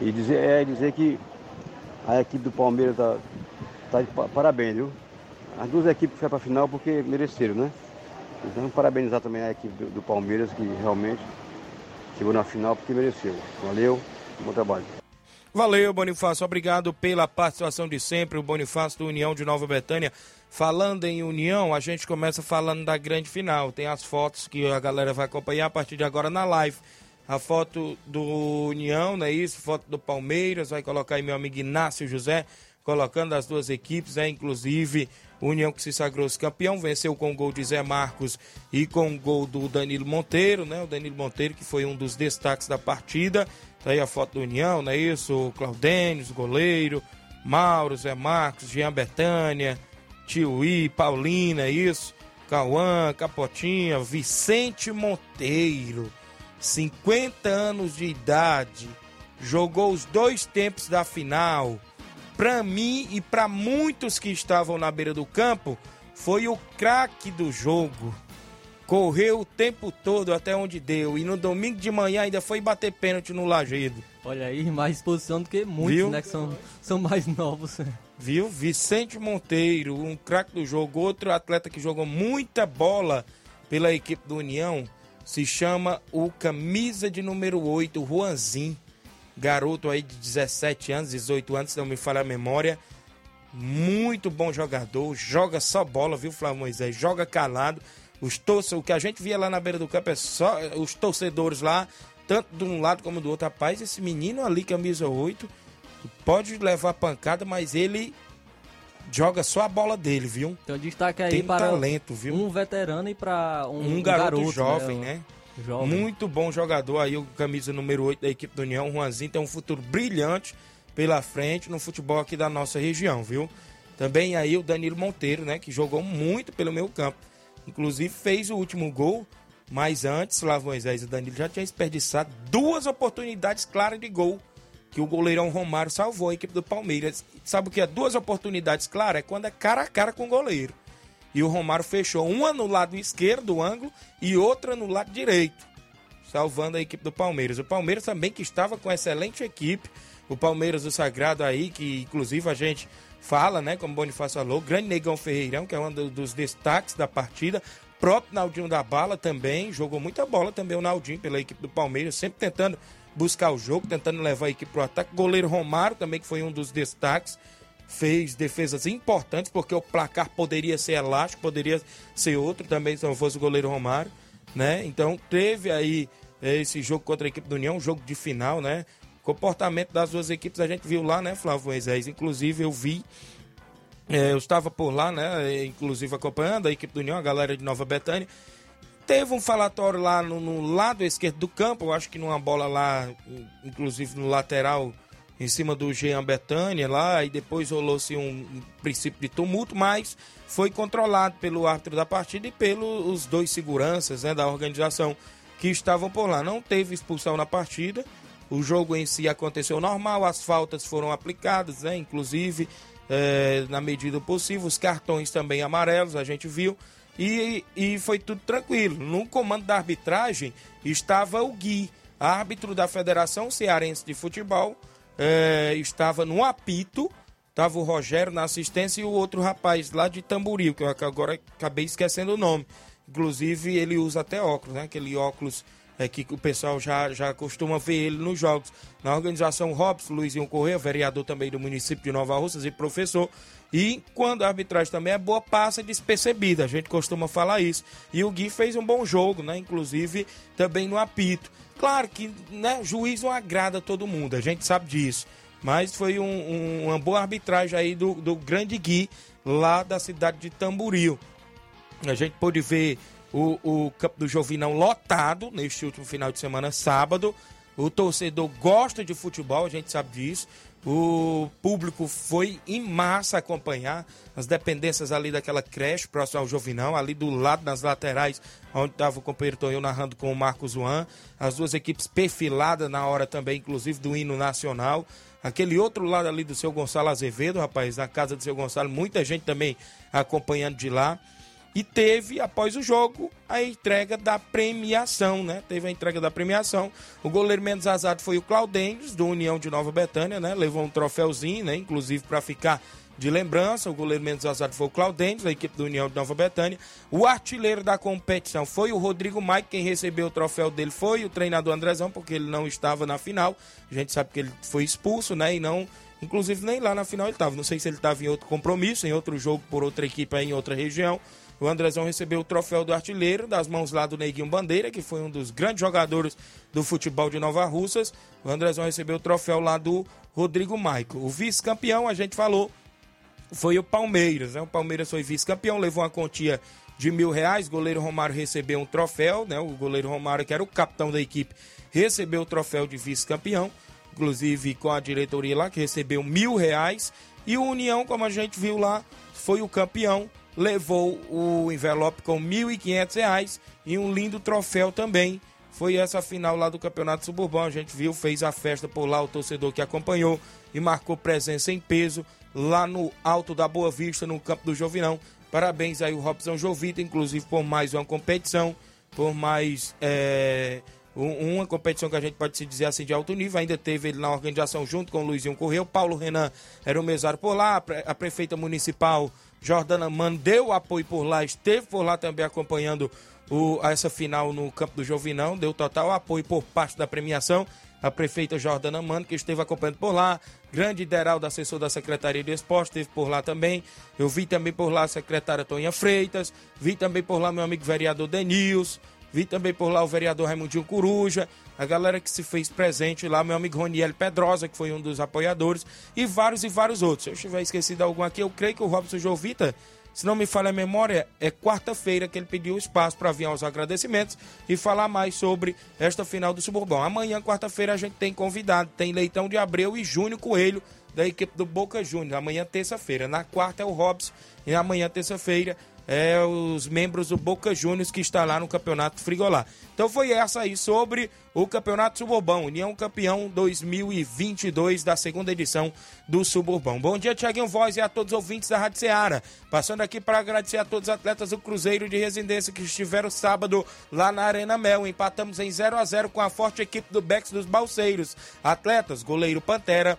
S19: E dizer, é dizer que a equipe do Palmeiras tá, tá de pa- parabéns, viu? As duas equipes foram pra final porque mereceram, né? Então parabenizar também a equipe do, do Palmeiras que realmente chegou na final porque mereceu. Valeu, bom trabalho.
S1: Valeu, Bonifácio. Obrigado pela participação de sempre. O Bonifácio do União de Nova Betânia. Falando em União, a gente começa falando da grande final. Tem as fotos que a galera vai acompanhar a partir de agora na live. A foto do União, não é isso? Foto do Palmeiras. Vai colocar aí meu amigo Inácio José, colocando as duas equipes, né? Inclusive, o União que se sagrou campeão, venceu com o gol de Zé Marcos e com o gol do Danilo Monteiro, né? O Danilo Monteiro, que foi um dos destaques da partida. Tá aí a foto do União, não é isso? O Claudênio, goleiro, Mauro, Zé Marcos, Jean Betânia, Tio I, Paulina, é isso? Cauã, Capotinha, Vicente Monteiro, 50 anos de idade, jogou os dois tempos da final. Pra mim e pra muitos que estavam na beira do campo, foi o craque do jogo. Correu o tempo todo até onde deu. E no domingo de manhã ainda foi bater pênalti no Lagedo.
S2: Olha aí, mais exposição do que muitos,
S1: Viu?
S2: né? Que são, são mais novos.
S1: Viu? Vicente Monteiro, um craque do jogo. Outro atleta que jogou muita bola pela equipe do União se chama o camisa de número 8, o Juanzin. Garoto aí de 17 anos, 18 anos, se não me falha a memória. Muito bom jogador, joga só bola, viu, Flávio Moisés? Joga calado. Os torce... O que a gente via lá na beira do campo é só os torcedores lá, tanto de um lado como do outro. Rapaz, esse menino ali, camisa 8, pode levar pancada, mas ele joga só a bola dele, viu?
S2: Então destaque aí
S1: Tem
S2: para
S1: talento, viu?
S2: um veterano e para um,
S1: Um, garoto, jovem,
S2: né?
S1: né?
S2: Jovem.
S1: Muito bom jogador aí, o camisa número 8 da equipe do União, o Juanzinho, tem um futuro brilhante pela frente no futebol aqui da nossa região, viu? Também aí o Danilo Monteiro, né, que jogou muito pelo meio campo. Inclusive fez o último gol, mas antes, Flávio Moisés o Danilo já tinha desperdiçado duas oportunidades claras de gol que o goleirão Romário salvou a equipe do Palmeiras. Sabe o que é duas oportunidades claras? É quando é cara a cara com o goleiro. E o Romário fechou uma no lado esquerdo do ângulo e outra no lado direito, salvando a equipe do Palmeiras. O Palmeiras também que estava com excelente equipe, o Palmeiras do Sagrado aí, que inclusive a gente fala, né, como o Bonifácio falou, grande Negão Ferreirão, que é um do- dos destaques da partida, próprio Naldinho da Bala também, jogou muita bola também o Naldinho pela equipe do Palmeiras, sempre tentando buscar o jogo, tentando levar a equipe pro ataque. Goleiro Romário também, que foi um dos destaques, fez defesas importantes, porque o placar poderia ser elástico, poderia ser outro também, se não fosse o goleiro Romário, né? Então teve aí eh, esse jogo contra a equipe do União, um jogo de final, né? Comportamento das duas equipes a gente viu lá, né, Flávio Moisés? Inclusive eu vi, eh, eu estava por lá, né? eh, Inclusive acompanhando a equipe do União, a galera de Nova Betânia. Teve um falatório lá no, no lado esquerdo do campo, eu acho que numa bola lá, inclusive no lateral, em cima do Jean Betânia lá, e depois rolou-se um, princípio de tumulto, mas foi controlado pelo árbitro da partida e pelos dois seguranças né, da organização, que estavam por lá. Não teve expulsão na partida. O jogo em si aconteceu normal, as faltas foram aplicadas, né? Inclusive, é, na medida possível, os cartões também amarelos, a gente viu. E, e foi tudo tranquilo. No comando da arbitragem estava o Gui, árbitro da Federação Cearense de Futebol, é, estava no apito, estava o Rogério na assistência e o outro rapaz lá de Tamboril, que eu agora acabei esquecendo o nome. Inclusive, ele usa até óculos, né? Aquele óculos é, que o pessoal já, já costuma ver ele nos jogos. Na organização Robson, Luizinho Correia, vereador também do município de Nova Russas e professor. E quando a arbitragem também é boa, passa despercebida. A gente costuma falar isso. E o Gui fez um bom jogo, né? Inclusive também no apito. Claro que né, juiz não agrada todo mundo, a gente sabe disso. Mas foi um, um, uma boa arbitragem aí do, do grande Gui, lá da cidade de Tamboril. A gente pôde ver o, o campo do Jovinão lotado neste último final de semana, sábado. O torcedor gosta de futebol, a gente sabe disso. O público foi em massa acompanhar as dependências ali daquela creche próximo ao Jovinão, ali do lado, nas laterais, onde estava o companheiro Tonho narrando com o Marcos Juan. As duas equipes perfiladas na hora também, inclusive do hino nacional. Aquele outro lado ali do seu Gonçalo Azevedo, rapaz, na casa do seu Gonçalo, muita gente também acompanhando de lá. E teve, após o jogo, a entrega da premiação, né? Teve a entrega da premiação. O goleiro menos azado foi o Claudêncio, do União de Nova Betânia, né? Levou um troféuzinho, né? Inclusive para ficar de lembrança. O goleiro menos azado foi o Claudêncio, da equipe do União de Nova Betânia. O artilheiro da competição foi o Rodrigo Mike. Quem recebeu o troféu dele foi o treinador Andrezão, porque ele não estava na final. A gente sabe que ele foi expulso, né? E não. Inclusive, nem lá na final ele estava. Não sei se ele estava em outro compromisso, em outro jogo por outra equipe aí, em outra região. O Andrezão recebeu o troféu do artilheiro das mãos lá do Neguinho Bandeira, que foi um dos grandes jogadores do futebol de Nova Russas. O Andrezão recebeu o troféu lá do Rodrigo Maico. O vice-campeão, a gente falou, foi o Palmeiras. Né? O Palmeiras foi vice-campeão, levou uma quantia de mil reais. O goleiro Romário recebeu um troféu, né? O goleiro Romário, que era o capitão da equipe, recebeu o troféu de vice-campeão. Inclusive com a diretoria lá, que recebeu mil reais. E o União, como a gente viu lá, foi o campeão levou o envelope com R$ 1.500 e um lindo troféu também. Foi essa final lá do Campeonato Suburbão. A gente viu, fez a festa por lá, o torcedor que acompanhou e marcou presença em peso lá no Alto da Boa Vista, no campo do Jovinão. Parabéns aí o Robson Jovita, inclusive por mais uma competição, por mais é, uma competição que a gente pode se dizer assim de alto nível. Ainda teve ele na organização junto com o Luizinho Correia. O Paulo Renan era o mesário por lá, a prefeita municipal Jordana Mano deu apoio por lá, esteve por lá também acompanhando o, essa final no campo do Jovinão, deu total apoio por parte da premiação. A prefeita Jordana Mano, que esteve acompanhando por lá, grande Ideraldo, assessor da Secretaria de Esporte, esteve por lá também. Eu vi também por lá a secretária Toninha Freitas, vi também por lá meu amigo vereador Denils, vi também por lá o vereador Raimundinho Coruja, a galera que se fez presente lá, meu amigo Roniel Pedrosa, que foi um dos apoiadores, e vários e vários outros. Se eu tiver esquecido algum aqui, eu creio que o Robson Jovita, se não me falha a memória, é quarta-feira que ele pediu espaço para vir aos agradecimentos e falar mais sobre esta final do Suburbão. Amanhã, quarta-feira, a gente tem convidado, tem Leitão de Abreu e Júnior Coelho, da equipe do Boca Júnior. Amanhã, terça-feira. Na quarta é o Robson e amanhã, terça-feira, é, os membros do Boca Juniors que está lá no Campeonato Frigolá. Então foi essa aí sobre o Campeonato Suburbão, União Campeão 2022 da segunda edição do Suburbão. Bom dia, Tiaguinho Voz e a todos os ouvintes da Rádio Ceará. Passando aqui para agradecer a todos os atletas do Cruzeiro de Residência que estiveram sábado lá na Arena Mel. Empatamos em 0 a 0 com a forte equipe do Bex dos Balseiros. Atletas, goleiro Pantera,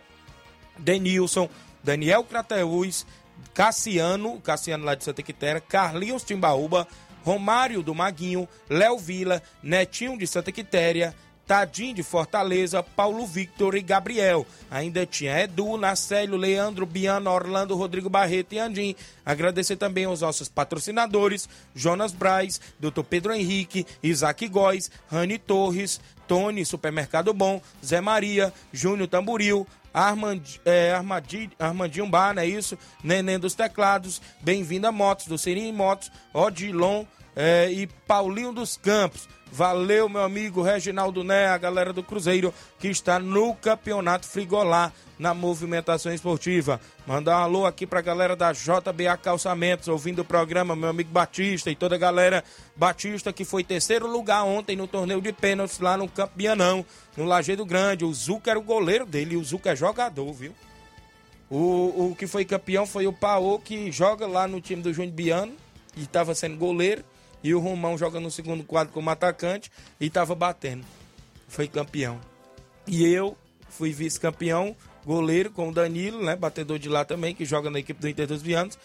S1: Denilson, Daniel Crateus, Cassiano, Cassiano lá de Santa Quitéria, Carlinhos Timbaúba, Romário do Maguinho, Léo Vila, Netinho de Santa Quitéria, Tadim de Fortaleza, Paulo Victor e Gabriel. Ainda tinha Edu, Nacélio, Leandro, Biano, Orlando, Rodrigo Barreto e Andim. Agradecer também aos nossos patrocinadores, Jonas Braz, Dr. Pedro Henrique, Isaac Góes, Rani Torres, Tony, Supermercado Bom, Zé Maria, Júnior Tamburil, Armand, é, Armandinho, Armandinho Bar, não é isso? Neném dos Teclados, Bem-vindo a Motos, do Serim Motos, Odilon, é, e Paulinho dos Campos. Valeu, meu amigo Reginaldo Né, a galera do Cruzeiro que está no Campeonato Frigolá na movimentação esportiva. Mandar um alô aqui pra galera da JBA Calçamentos, ouvindo o programa, meu amigo Batista e toda a galera Batista que foi terceiro lugar ontem no torneio de pênaltis lá no Campo Bianão, no Lajeado Grande. O Zuca era o goleiro dele o Zuca é jogador, viu? O, o que foi campeão foi o Paô, que joga lá no time do Júnior Biano e estava sendo goleiro. E o Romão joga no segundo quadro como atacante e estava batendo. Foi campeão. E eu fui vice-campeão, goleiro com o Danilo, né? Batedor de lá também, que joga na equipe do Inter dos Vianos.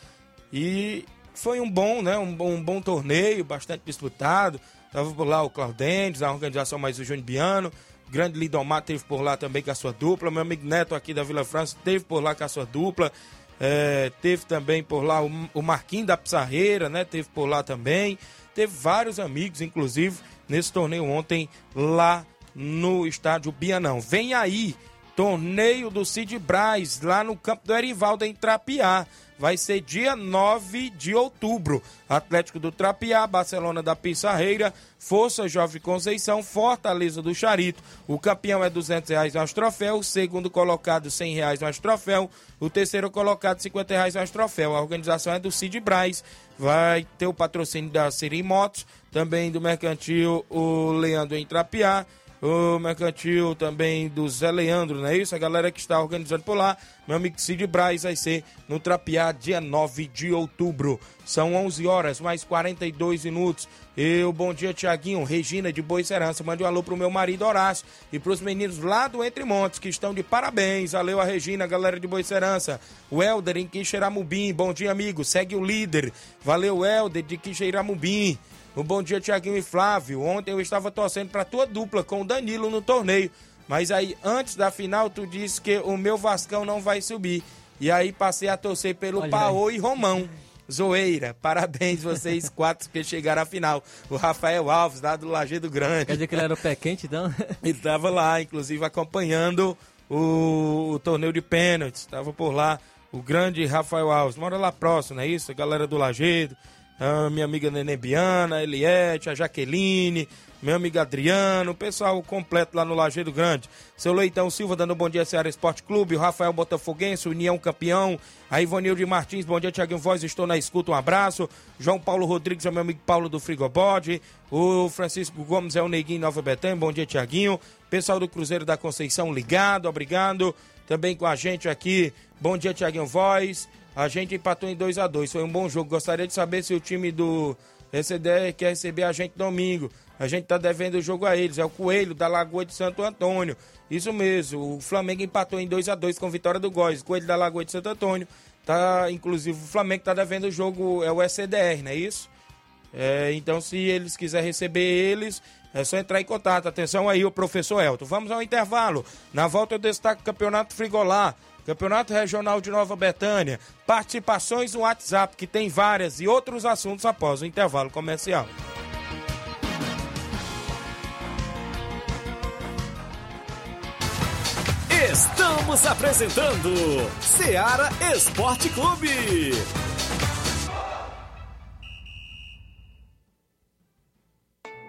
S1: E foi um bom, né? Um bom, um bom torneio, bastante disputado. Tava por lá o Claudentes, a organização mais o Júnior Biano. Grande Lidomar teve por lá também com a sua dupla. Meu amigo Neto aqui da Vila França teve por lá com a sua dupla. É, teve também por lá o, Marquinhos da Pissarreira, né? Teve por lá também. Teve vários amigos, inclusive, nesse torneio ontem lá no estádio Bianão. Vem aí, torneio do Cid Braz, lá no campo do Erivaldo, em Trapiá. Vai ser dia 9 de outubro. Atlético do Trapiá, Barcelona da Pissarreira, Força Jovem Conceição, Fortaleza do Charito. O campeão é 200 reais mais troféu, o segundo colocado 100 reais mais troféu, o terceiro colocado 50 reais mais troféu. A organização é do Cid Braz. Vai ter o patrocínio da Siri Motos, também do Mercantil o Leandro em Trapiá o mercantil também do Zé Leandro, não é isso? A galera que está organizando por lá, meu amigo Cid Braz vai ser no Trapiá, dia 9 de outubro. São 11 horas, mais 42 minutos. Eu, bom dia, Tiaguinho, Regina de Boa Serança. Mande um alô pro meu marido Horácio e pros meninos lá do Entre Montes, que estão de parabéns. Valeu a Regina, galera de Boa Serança. O Helder em Quixeramubim, bom dia, amigo. Segue o líder. Valeu, Helder de Quixeramubim. Um bom dia, Tiaguinho e Flávio. Ontem eu estava torcendo para tua dupla com o Danilo no torneio. Mas aí, antes da final, tu disse que o meu Vascão não vai subir. E aí passei a torcer pelo
S2: Olha
S1: Paô
S2: aí.
S1: e Romão. Zoeira, parabéns vocês [LAUGHS] quatro que chegaram à final. O Rafael Alves, lá do Lajeado Grande.
S2: Quer dizer que ele era o pé quente, então? [LAUGHS]
S1: Ele estava lá, inclusive, acompanhando o, o torneio de pênaltis. Estava por lá o grande Rafael Alves. Mora lá próximo, não é isso? A galera do Lajeado. A minha amiga Nenê Biana, a Eliette, a Jaqueline, meu amigo Adriano, o pessoal completo lá no Lajeiro Grande. Seu Leitão Silva dando bom dia Ceará Esporte Clube, o Rafael Botafoguense, União Campeão, a Ivonilde Martins, bom dia Tiaguinho Voz, estou na escuta, um abraço. João Paulo Rodrigues é meu amigo Paulo do Frigobode, o Francisco Gomes é o Neguinho Nova Betânia, bom dia Tiaguinho. Pessoal do Cruzeiro da Conceição ligado, obrigado. Também com a gente aqui, bom dia Tiaguinho Voz. A gente empatou em 2 a 2 foi um bom jogo. Gostaria de saber se o time do SDR quer receber a gente domingo. A gente tá devendo o jogo a eles. É o Coelho da Lagoa de Santo Antônio. Isso mesmo. O Flamengo empatou em 2 a 2 com vitória do Góis. Coelho da Lagoa de Santo Antônio. Tá, inclusive, o Flamengo tá devendo o jogo, é o SDR, não é isso? É, então, se eles quiserem receber eles, é só entrar em contato. Atenção aí, o professor Elton. Vamos ao intervalo. Na volta eu destaco o Campeonato Frigolá. Campeonato Regional de Nova Betânia. Participações no WhatsApp, que tem várias, e outros assuntos após o intervalo comercial.
S10: Estamos apresentando Seara Esporte Clube.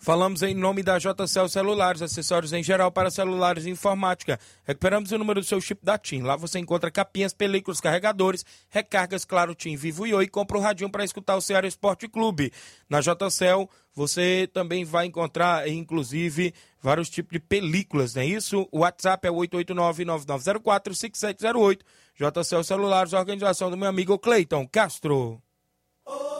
S1: Falamos em nome da JCL Celulares, acessórios em geral para celulares e informática. Recuperamos o número do seu chip da TIM. Lá você encontra capinhas, películas, carregadores, recargas, claro, TIM Vivo e Oi. Compra o radinho para escutar o Ceará Esporte Clube. Na JCL você também vai encontrar, inclusive, vários tipos de películas, não é isso? O WhatsApp é 889-9904-5708. JCL Celulares, organização do meu amigo Cleiton Castro.
S3: Rádio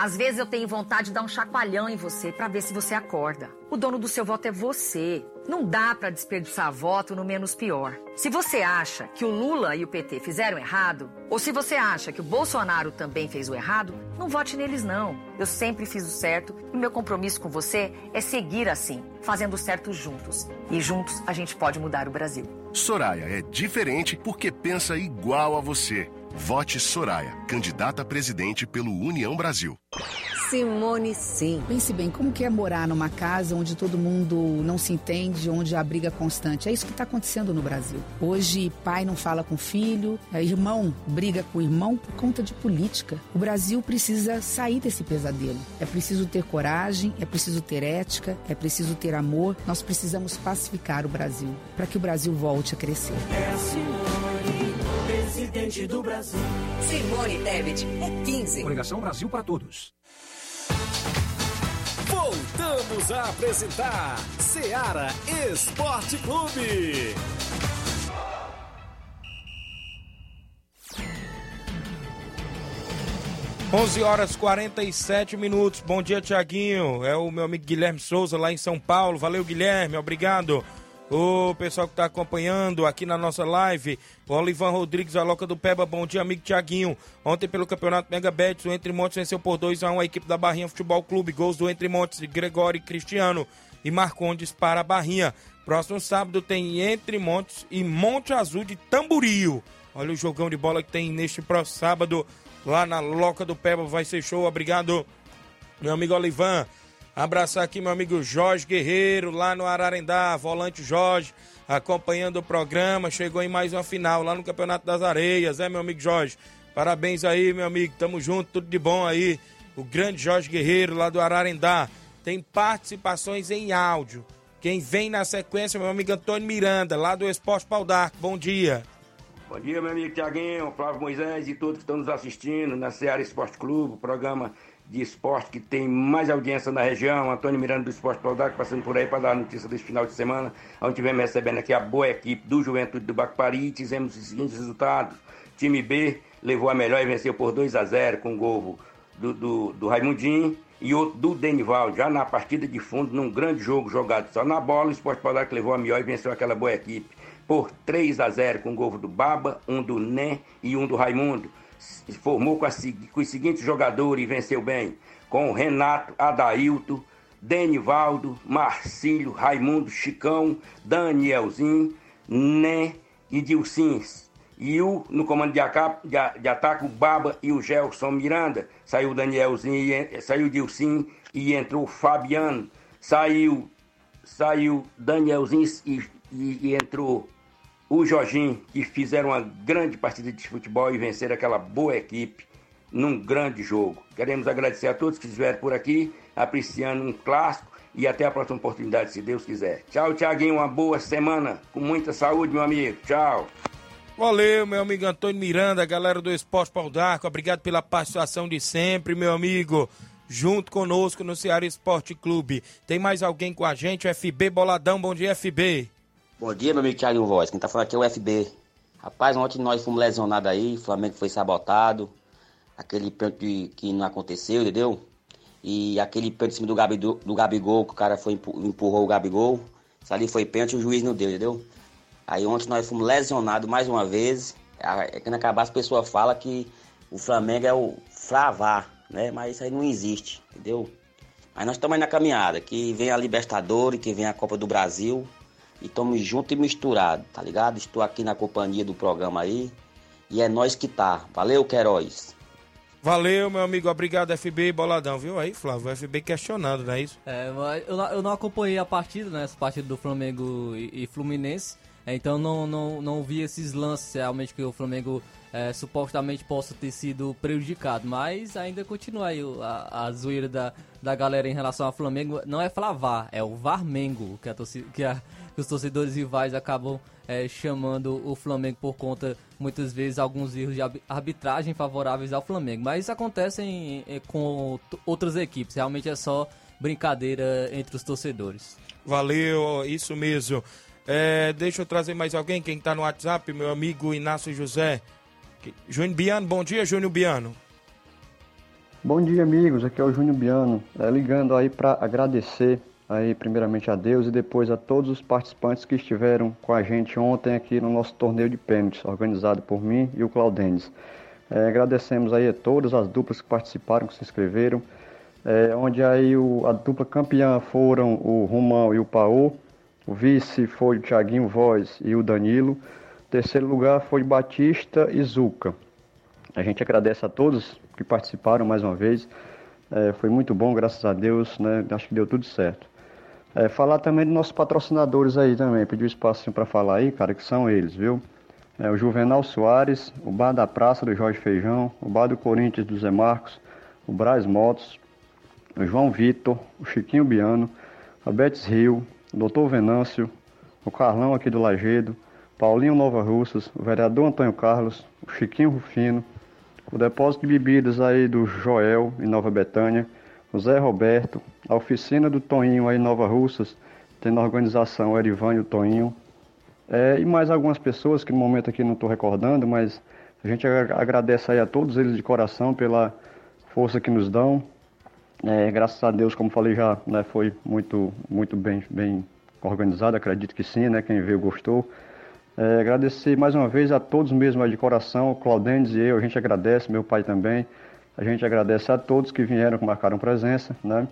S20: Às vezes eu tenho vontade de dar um chacoalhão em você para ver se você acorda. O dono do seu voto é você. Não dá para desperdiçar voto no menos pior. Se você acha que o Lula e o PT fizeram errado, ou se você acha que o Bolsonaro também fez o errado, não vote neles não. Eu sempre fiz o certo e meu compromisso com você é seguir assim, fazendo o certo juntos. E juntos a gente pode mudar o Brasil.
S21: Soraya é diferente porque pensa igual a você. Vote Soraya, candidata a presidente pelo União Brasil.
S22: Simone, sim. Pense bem, como que é morar numa casa onde todo mundo não se entende, onde há briga constante? É isso que está acontecendo no Brasil. Hoje, pai não fala com filho, é, irmão briga com irmão por conta de política. O Brasil precisa sair desse pesadelo. É preciso ter coragem, é preciso ter ética, é preciso ter amor. Nós precisamos pacificar o Brasil para que o Brasil volte a crescer.
S23: É Simone, presidente do Brasil.
S24: Simone Tebet é 15.
S10: Coligação Brasil para todos. Voltamos a apresentar Seara Esporte Clube.
S1: 11 horas 47 minutos. Bom dia, Tiaguinho. É o meu amigo Guilherme Souza lá em São Paulo. Valeu, Guilherme. Obrigado. O pessoal que está acompanhando aqui na nossa live, o Olivan Rodrigues, Loca do Peba, bom dia, amigo Tiaguinho. Ontem, pelo Campeonato Mega Bet, o Entre Montes venceu por 2 a 1 a equipe da Barrinha Futebol Clube. Gols do Entre Montes, Gregório e Cristiano e Marcondes para a Barrinha. Próximo sábado tem Entre Montes e Monte Azul de Tamburio. Olha o jogão de bola que tem neste próximo sábado lá na Loca do Peba. Vai ser show. Obrigado, meu amigo Olivan. Abraçar aqui meu amigo Jorge Guerreiro, lá no Ararendá, volante Jorge, acompanhando o programa. Chegou em mais uma final lá no Campeonato das Areias, é, meu amigo Jorge? Parabéns aí, meu amigo. Tamo junto, tudo de bom aí. O grande Jorge Guerreiro, lá do Ararendá. Tem participações em áudio. Quem vem na sequência, meu amigo Antônio Miranda, lá do Esporte Pau d'Arco. Bom dia.
S25: Bom dia, meu amigo Tiaguinho, Flávio Moisés e todos que estão nos assistindo na Seara Esporte Clube, programa de esporte que tem mais audiência na região. Antônio Miranda do Esporte Paudac passando por aí para dar a notícia desse final de semana, onde tivemos recebendo aqui a boa equipe do Juventude do Bacpari e os seguintes resultados. Time B levou a melhor e venceu por 2 a 0 com gol do, do, do Raimundinho e outro do Denival, já na partida de fundo, num grande jogo jogado só na bola, o Esporte Paudac levou a melhor e venceu aquela boa equipe por 3 a 0 com gol do Baba, um do Né e um do Raimundo formou com, a, com os seguintes jogadores e venceu bem: com Renato, Adailto, Denivaldo, Marcílio, Raimundo, Chicão, Danielzinho, Né e Dilcins. E o, no comando de, acap, de, de, ataque, o Baba e o Gelson Miranda. Saiu Danielzinho, e, saiu Dilcim e entrou Fabiano. Saiu, saiu Danielzinho e, e, e entrou o Jorginho, que fizeram uma grande partida de futebol e venceram aquela boa equipe num grande jogo. Queremos agradecer a todos que estiveram por aqui, apreciando um clássico e até a próxima oportunidade, se Deus quiser. Tchau, Tiaguinho, uma boa semana, com muita saúde, meu amigo. Tchau.
S1: Valeu, meu amigo Antônio Miranda, galera do Esporte Pau d'Arco, obrigado pela participação de sempre, meu amigo. Junto conosco no Ceará Esporte Clube. Tem mais alguém com a gente? FB Boladão, bom dia, FB.
S26: Bom dia, meu amigo Thiago Voz. Quem tá falando aqui é o FB. Rapaz, ontem nós fomos lesionados aí, o Flamengo foi sabotado. Aquele pênalti que não aconteceu, entendeu? E aquele pênalti em cima do, Gabi, do, Gabigol, que o cara foi, empurrou o Gabigol. Isso ali foi pênalti, o juiz não deu, entendeu? Aí ontem nós fomos lesionados mais uma vez. É quando acabar as pessoas falam que o Flamengo é o Flavar, né? Mas isso aí não existe, entendeu? Mas nós estamos aí na caminhada, que vem a Libertadores, que vem a Copa do Brasil e estamos juntos e misturados, tá ligado? Estou aqui na companhia do programa aí e é nós que tá. Valeu, Queiroz.
S1: Valeu, meu amigo. Obrigado, FB Boladão, viu aí, Flávio? O FB questionando, não é isso?
S2: É, eu, eu não acompanhei a partida, né? Essa partida do Flamengo e, e Fluminense. É, então não, não, não vi esses lances realmente que o Flamengo é, supostamente possa ter sido prejudicado. Mas ainda continua aí a, a zoeira da, da galera em relação ao Flamengo. Não é Flavar, é o Varmengo que a torcida. Que a, que os torcedores rivais acabam é, chamando o Flamengo por conta, muitas vezes, alguns erros de arbitragem favoráveis ao Flamengo. Mas isso acontece em, em, com outras equipes, realmente é só brincadeira entre os torcedores.
S1: Valeu, isso mesmo. É, deixa eu trazer mais alguém, quem está no WhatsApp, meu amigo Inácio José. Júnior Biano, bom dia, Júnior Biano.
S27: Bom dia, amigos. Aqui é o Júnior Biano. É, ligando aí para agradecer aí primeiramente a Deus e depois a todos os participantes que estiveram com a gente ontem aqui no nosso torneio de pênaltis, organizado por mim e o Claudenes. É, agradecemos aí a todas as duplas que participaram, que se inscreveram, é, onde aí o, a dupla campeã foram o Romão e o Paô, o vice foi o Thiaguinho Voz e o Danilo, terceiro lugar foi Batista e Zuca. A gente agradece a todos que participaram mais uma vez, é, foi muito bom, graças a Deus, né? acho que deu tudo certo. É, falar também dos nossos patrocinadores aí também, pedir um espaço para falar aí, cara, que são eles, viu? É, o Juvenal Soares, o Bar da Praça do Jorge Feijão, o Bar do Corinthians do Zé Marcos, o Braz Motos, o João Vitor, o Chiquinho Biano, a Betis Rio, o Doutor Venâncio, o Carlão aqui do Lagedo, Paulinho Nova Russas, o vereador Antônio Carlos, o Chiquinho Rufino, o depósito de bebidas aí do Joel em Nova Betânia, o Zé Roberto, a oficina do Toninho aí em Nova Russas, tem na organização o Erivânio Toninho, é, e mais algumas pessoas que no momento aqui não estou recordando, mas a gente agradece aí a todos eles de coração pela força que nos dão. É, graças a Deus, como falei já, né, foi muito, muito bem, bem organizado, acredito que sim, né, quem veio gostou. É, agradecer mais uma vez a todos mesmo de coração, Claudênis e eu, a gente agradece, meu pai também. A gente agradece a todos que vieram, que marcaram presença, né?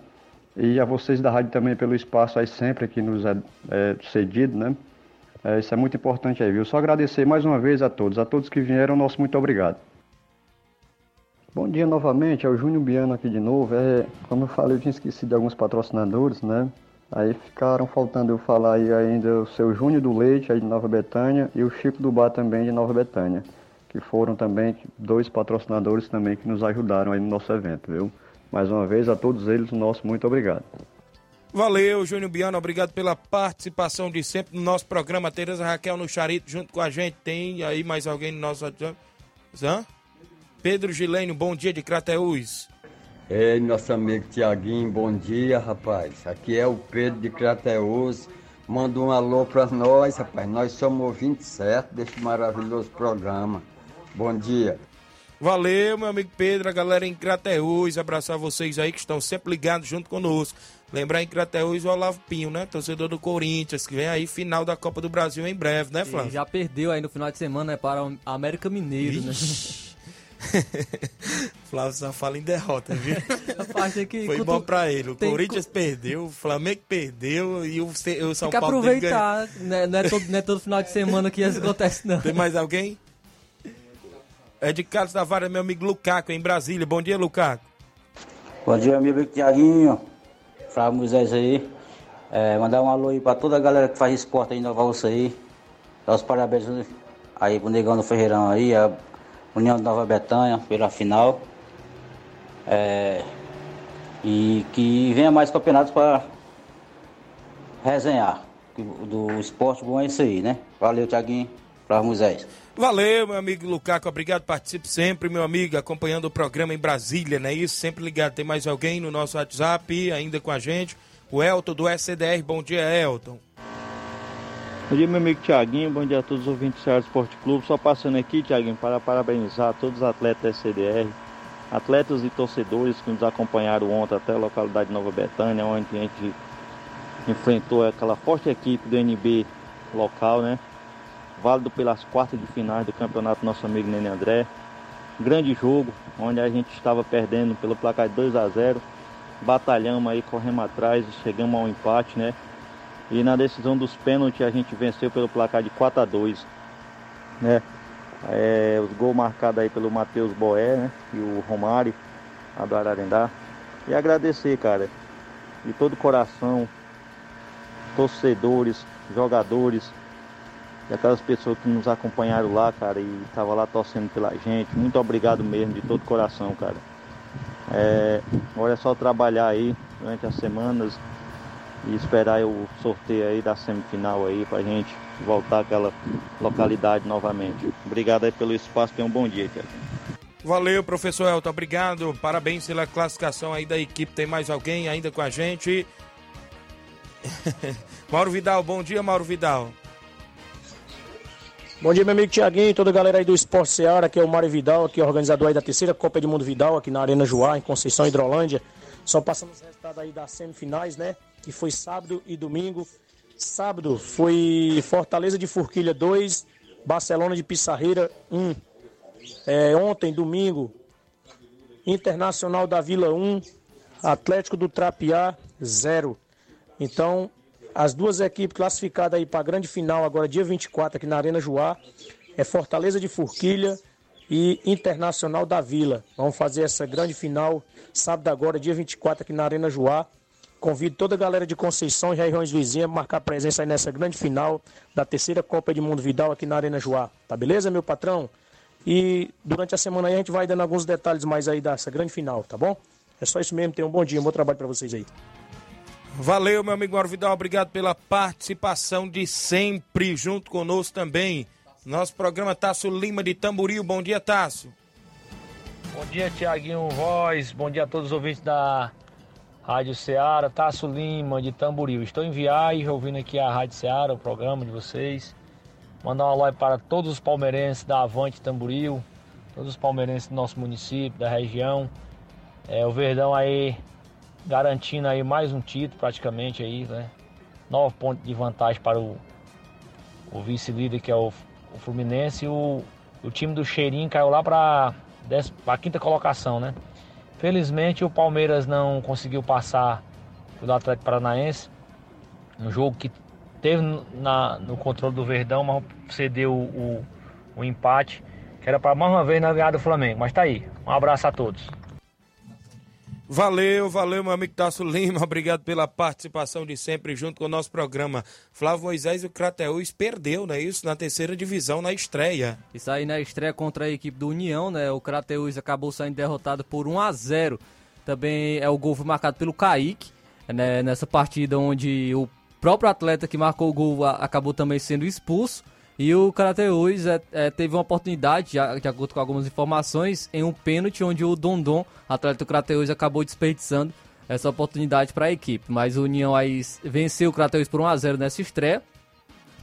S27: E a vocês da rádio também pelo espaço aí sempre que nos é, é cedido, né? É, isso é muito importante aí, viu? Só agradecer mais uma vez a todos, a todos que vieram, nosso muito obrigado. Bom dia novamente, é o Júnior Biano aqui de novo. É, como eu falei, eu tinha esquecido de alguns patrocinadores, né? Aí ficaram faltando eu falar aí ainda o seu Júnior do Leite, aí de Nova Betânia, e o Chico do Bar também de Nova Betânia que foram também dois patrocinadores também que nos ajudaram aí no nosso evento, viu? Mais uma vez, a todos eles, o nosso muito obrigado.
S1: Valeu, Júnior Biano, obrigado pela participação de sempre no nosso programa. Tereza Raquel no Charito junto com a gente. Tem aí mais alguém no nosso Hã? Pedro Gilênio, bom dia de Crateús.
S28: Ei, nosso amigo Tiaguinho, bom dia, rapaz. Aqui é o Pedro de Crateús. Manda um alô para nós, rapaz. Nós somos ouvintes certo deste maravilhoso programa. Bom dia.
S1: Valeu, meu amigo Pedro, a galera em Crateús, abraçar vocês aí que estão sempre ligados junto conosco. Lembrar em Crateús o Olavo Pinho, né? Torcedor do Corinthians, que vem aí final da Copa do Brasil em breve, né, Flávio?
S2: E já perdeu aí no final de semana né, para o América Mineiro, né? [LAUGHS]
S1: Flávio só fala em derrota, viu? [LAUGHS] que Foi bom pra ele. O Corinthians perdeu, o Flamengo perdeu e o, o São
S2: Tem que
S1: Paulo
S2: aproveitar. Né? Não, é todo, não é todo final de semana que isso acontece, não.
S1: Tem mais alguém? É de Carlos Tavares, meu amigo Lucaco, em Brasília. Bom dia, Lucaco.
S18: Bom dia, amigo Tiaguinho. Flávio Moisés aí. É, mandar um alô aí pra toda a galera que faz esporte aí em Nova aí. Os parabéns aí pro Negão do Ferreirão aí, a União de Nova Betânia pela final. É, e que venha mais campeonatos para resenhar. Do esporte bom é isso aí, né? Valeu, Tiaguinho. Flávio Moisés.
S1: Valeu, meu amigo Lucaco, obrigado, participe sempre, meu amigo, acompanhando o programa em Brasília, não é isso? Sempre ligado, tem mais alguém no nosso WhatsApp ainda com a gente? O Elton do SCDR, bom dia, Elton.
S29: Bom dia, meu amigo Tiaguinho, bom dia a todos os ouvintes do Ceará Esporte Clube. Só passando aqui, Tiaguinho, para parabenizar todos os atletas da SCDR, atletas e torcedores que nos acompanharam ontem até a localidade de Nova Betânia, onde a gente enfrentou aquela forte equipe do NB local, né? Válido pelas quartas de finais do campeonato nosso amigo Nene André. Grande jogo, onde a gente estava perdendo pelo placar de 2 a 0 Batalhamos aí, corremos atrás chegamos ao empate, né? E na decisão dos pênaltis a gente venceu pelo placar de 4 a 2 né? É, os gols marcados aí pelo Matheus Boé, né? E o Romário, a do Ararendá. E agradecer, cara, de todo coração, torcedores, jogadores, aquelas pessoas que nos acompanharam lá, cara, e estavam lá torcendo pela gente. Muito obrigado mesmo, de todo coração, cara. É, agora é só trabalhar aí durante as semanas e esperar o sorteio aí da semifinal aí pra gente voltar àquela localidade novamente. Obrigado aí pelo espaço, tenha um bom dia, cara.
S1: Valeu, professor Elton, obrigado. Parabéns pela classificação aí da equipe. Tem mais alguém ainda com a gente? [LAUGHS] Mauro Vidal, bom dia, Mauro Vidal.
S30: Bom dia, meu amigo Tiaguinho, toda a galera aí do Esporte Seara, aqui é o Mário Vidal, aqui é organizador aí da terceira Copa Edmundo Vidal, aqui na Arena Joá, em Conceição Hidrolândia. Só passando os resultados aí das semifinais, né? Que foi sábado e domingo. Sábado foi Fortaleza de Forquilha 2, Barcelona de Pissarreira 1. É, ontem, domingo, Internacional da Vila 1, Atlético do Trapiá 0. Então, as duas equipes classificadas aí para a grande final, agora dia 24, aqui na Arena Joá, é Fortaleza de Forquilha e Internacional da Vila. Vamos fazer essa grande final sábado agora, dia 24, aqui na Arena Joá. Convido toda a galera de Conceição e regiões vizinhas a marcar presença aí nessa grande final da terceira Copa de Mundo Vidal aqui na Arena Joá. Tá beleza, meu patrão? E durante a semana aí a gente vai dando alguns detalhes mais aí dessa grande final, tá bom? É só isso mesmo, tenham um bom dia, um bom trabalho para vocês aí.
S1: Valeu, meu amigo Mauro Vidal, obrigado pela participação de sempre junto conosco também. Nosso programa Tasso Lima de Tamboril. Bom dia, Tasso.
S31: Bom dia, Tiaguinho Voz. Bom dia a todos os ouvintes da Rádio Ceará. Tasso Lima de Tamboril. Estou em viagem, ouvindo aqui a Rádio Ceará, o programa de vocês. Mandar um alô para todos os palmeirenses da Avante Tamboril, todos os palmeirenses do nosso município, da região. É, o Verdão aí garantindo aí mais um título praticamente aí, né? Nove pontos de vantagem para o, o vice-líder que é o, o Fluminense e o, o time do Cheirinho caiu lá para a quinta colocação, né? Felizmente o Palmeiras não conseguiu passar do Atlético Paranaense, um jogo que teve na, no controle do Verdão, mas cedeu o, o, o empate, que era para mais uma vez na ganhar do Flamengo. Mas tá aí. Um abraço a todos.
S1: Valeu, valeu, meu amigo Tasso Lima. [LAUGHS] Obrigado pela participação de sempre junto com o nosso programa. Flávio Moisés e o Crateus perdeu, né? Isso na terceira divisão na estreia.
S2: Isso aí na estreia contra a equipe do União, né? O Crateus acabou saindo derrotado por 1 a 0 Também é o gol marcado pelo Kaique, né? Nessa partida onde o próprio atleta que marcou o gol acabou também sendo expulso. E o Crateus é, é, teve uma oportunidade, de acordo com algumas informações, em um pênalti onde o Dondon, atleta do Crateus, acabou desperdiçando essa oportunidade para a equipe. Mas o União aí venceu o Crateus por 1x0 nessa estreia.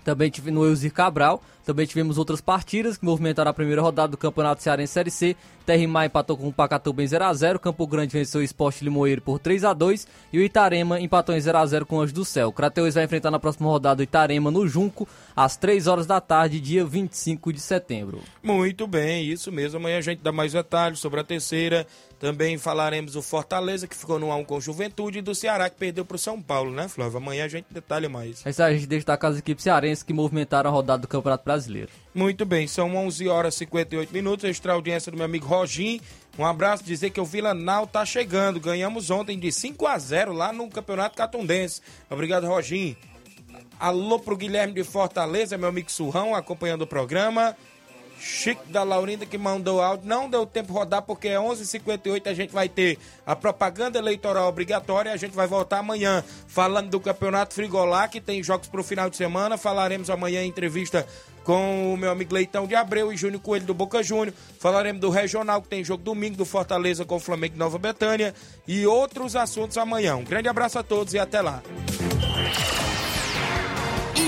S2: Também tive no Elzir Cabral. Também tivemos outras partidas que movimentaram a primeira rodada do Campeonato Cearense Série C. Terrimar empatou com o Pacatuba em 0x0. Campo Grande venceu o Esporte Limoeiro por 3x2. E o Itarema empatou em 0x0 com o Anjo do Céu. O Crateus vai enfrentar na próxima rodada o Itarema no Junco, às 3 horas da tarde, dia 25 de setembro.
S1: Muito bem, isso mesmo. Amanhã a gente dá mais detalhes sobre a terceira. Também falaremos do Fortaleza, que ficou no 1 com Juventude, e do Ceará, que perdeu para o São Paulo, né, Flávio? Amanhã a gente detalha mais.
S2: É isso aí, a gente destaca as equipes cearenses que movimentaram a rodada do Campeonato Brasileiro.
S1: Muito bem, são 11 horas e 58 minutos. Extra audiência do meu amigo Rogim. Um abraço, dizer que o Vila Nau tá chegando. Ganhamos ontem de 5 a 0 lá no Campeonato Catundense. Obrigado, Rogim. Alô pro Guilherme de Fortaleza, meu amigo Surrão, acompanhando o programa. Chico da Laurinda que mandou áudio. Não deu tempo rodar porque é 11h58 a gente vai ter a propaganda eleitoral obrigatória. A gente vai voltar amanhã falando do Campeonato Frigolá, que tem jogos para o final de semana. Falaremos amanhã em entrevista com o meu amigo Leitão de Abreu e Júnior Coelho do Boca Júnior. Falaremos do Regional, que tem jogo domingo, do Fortaleza com o Flamengo Nova Betânia e outros assuntos amanhã. Um grande abraço a todos e até lá.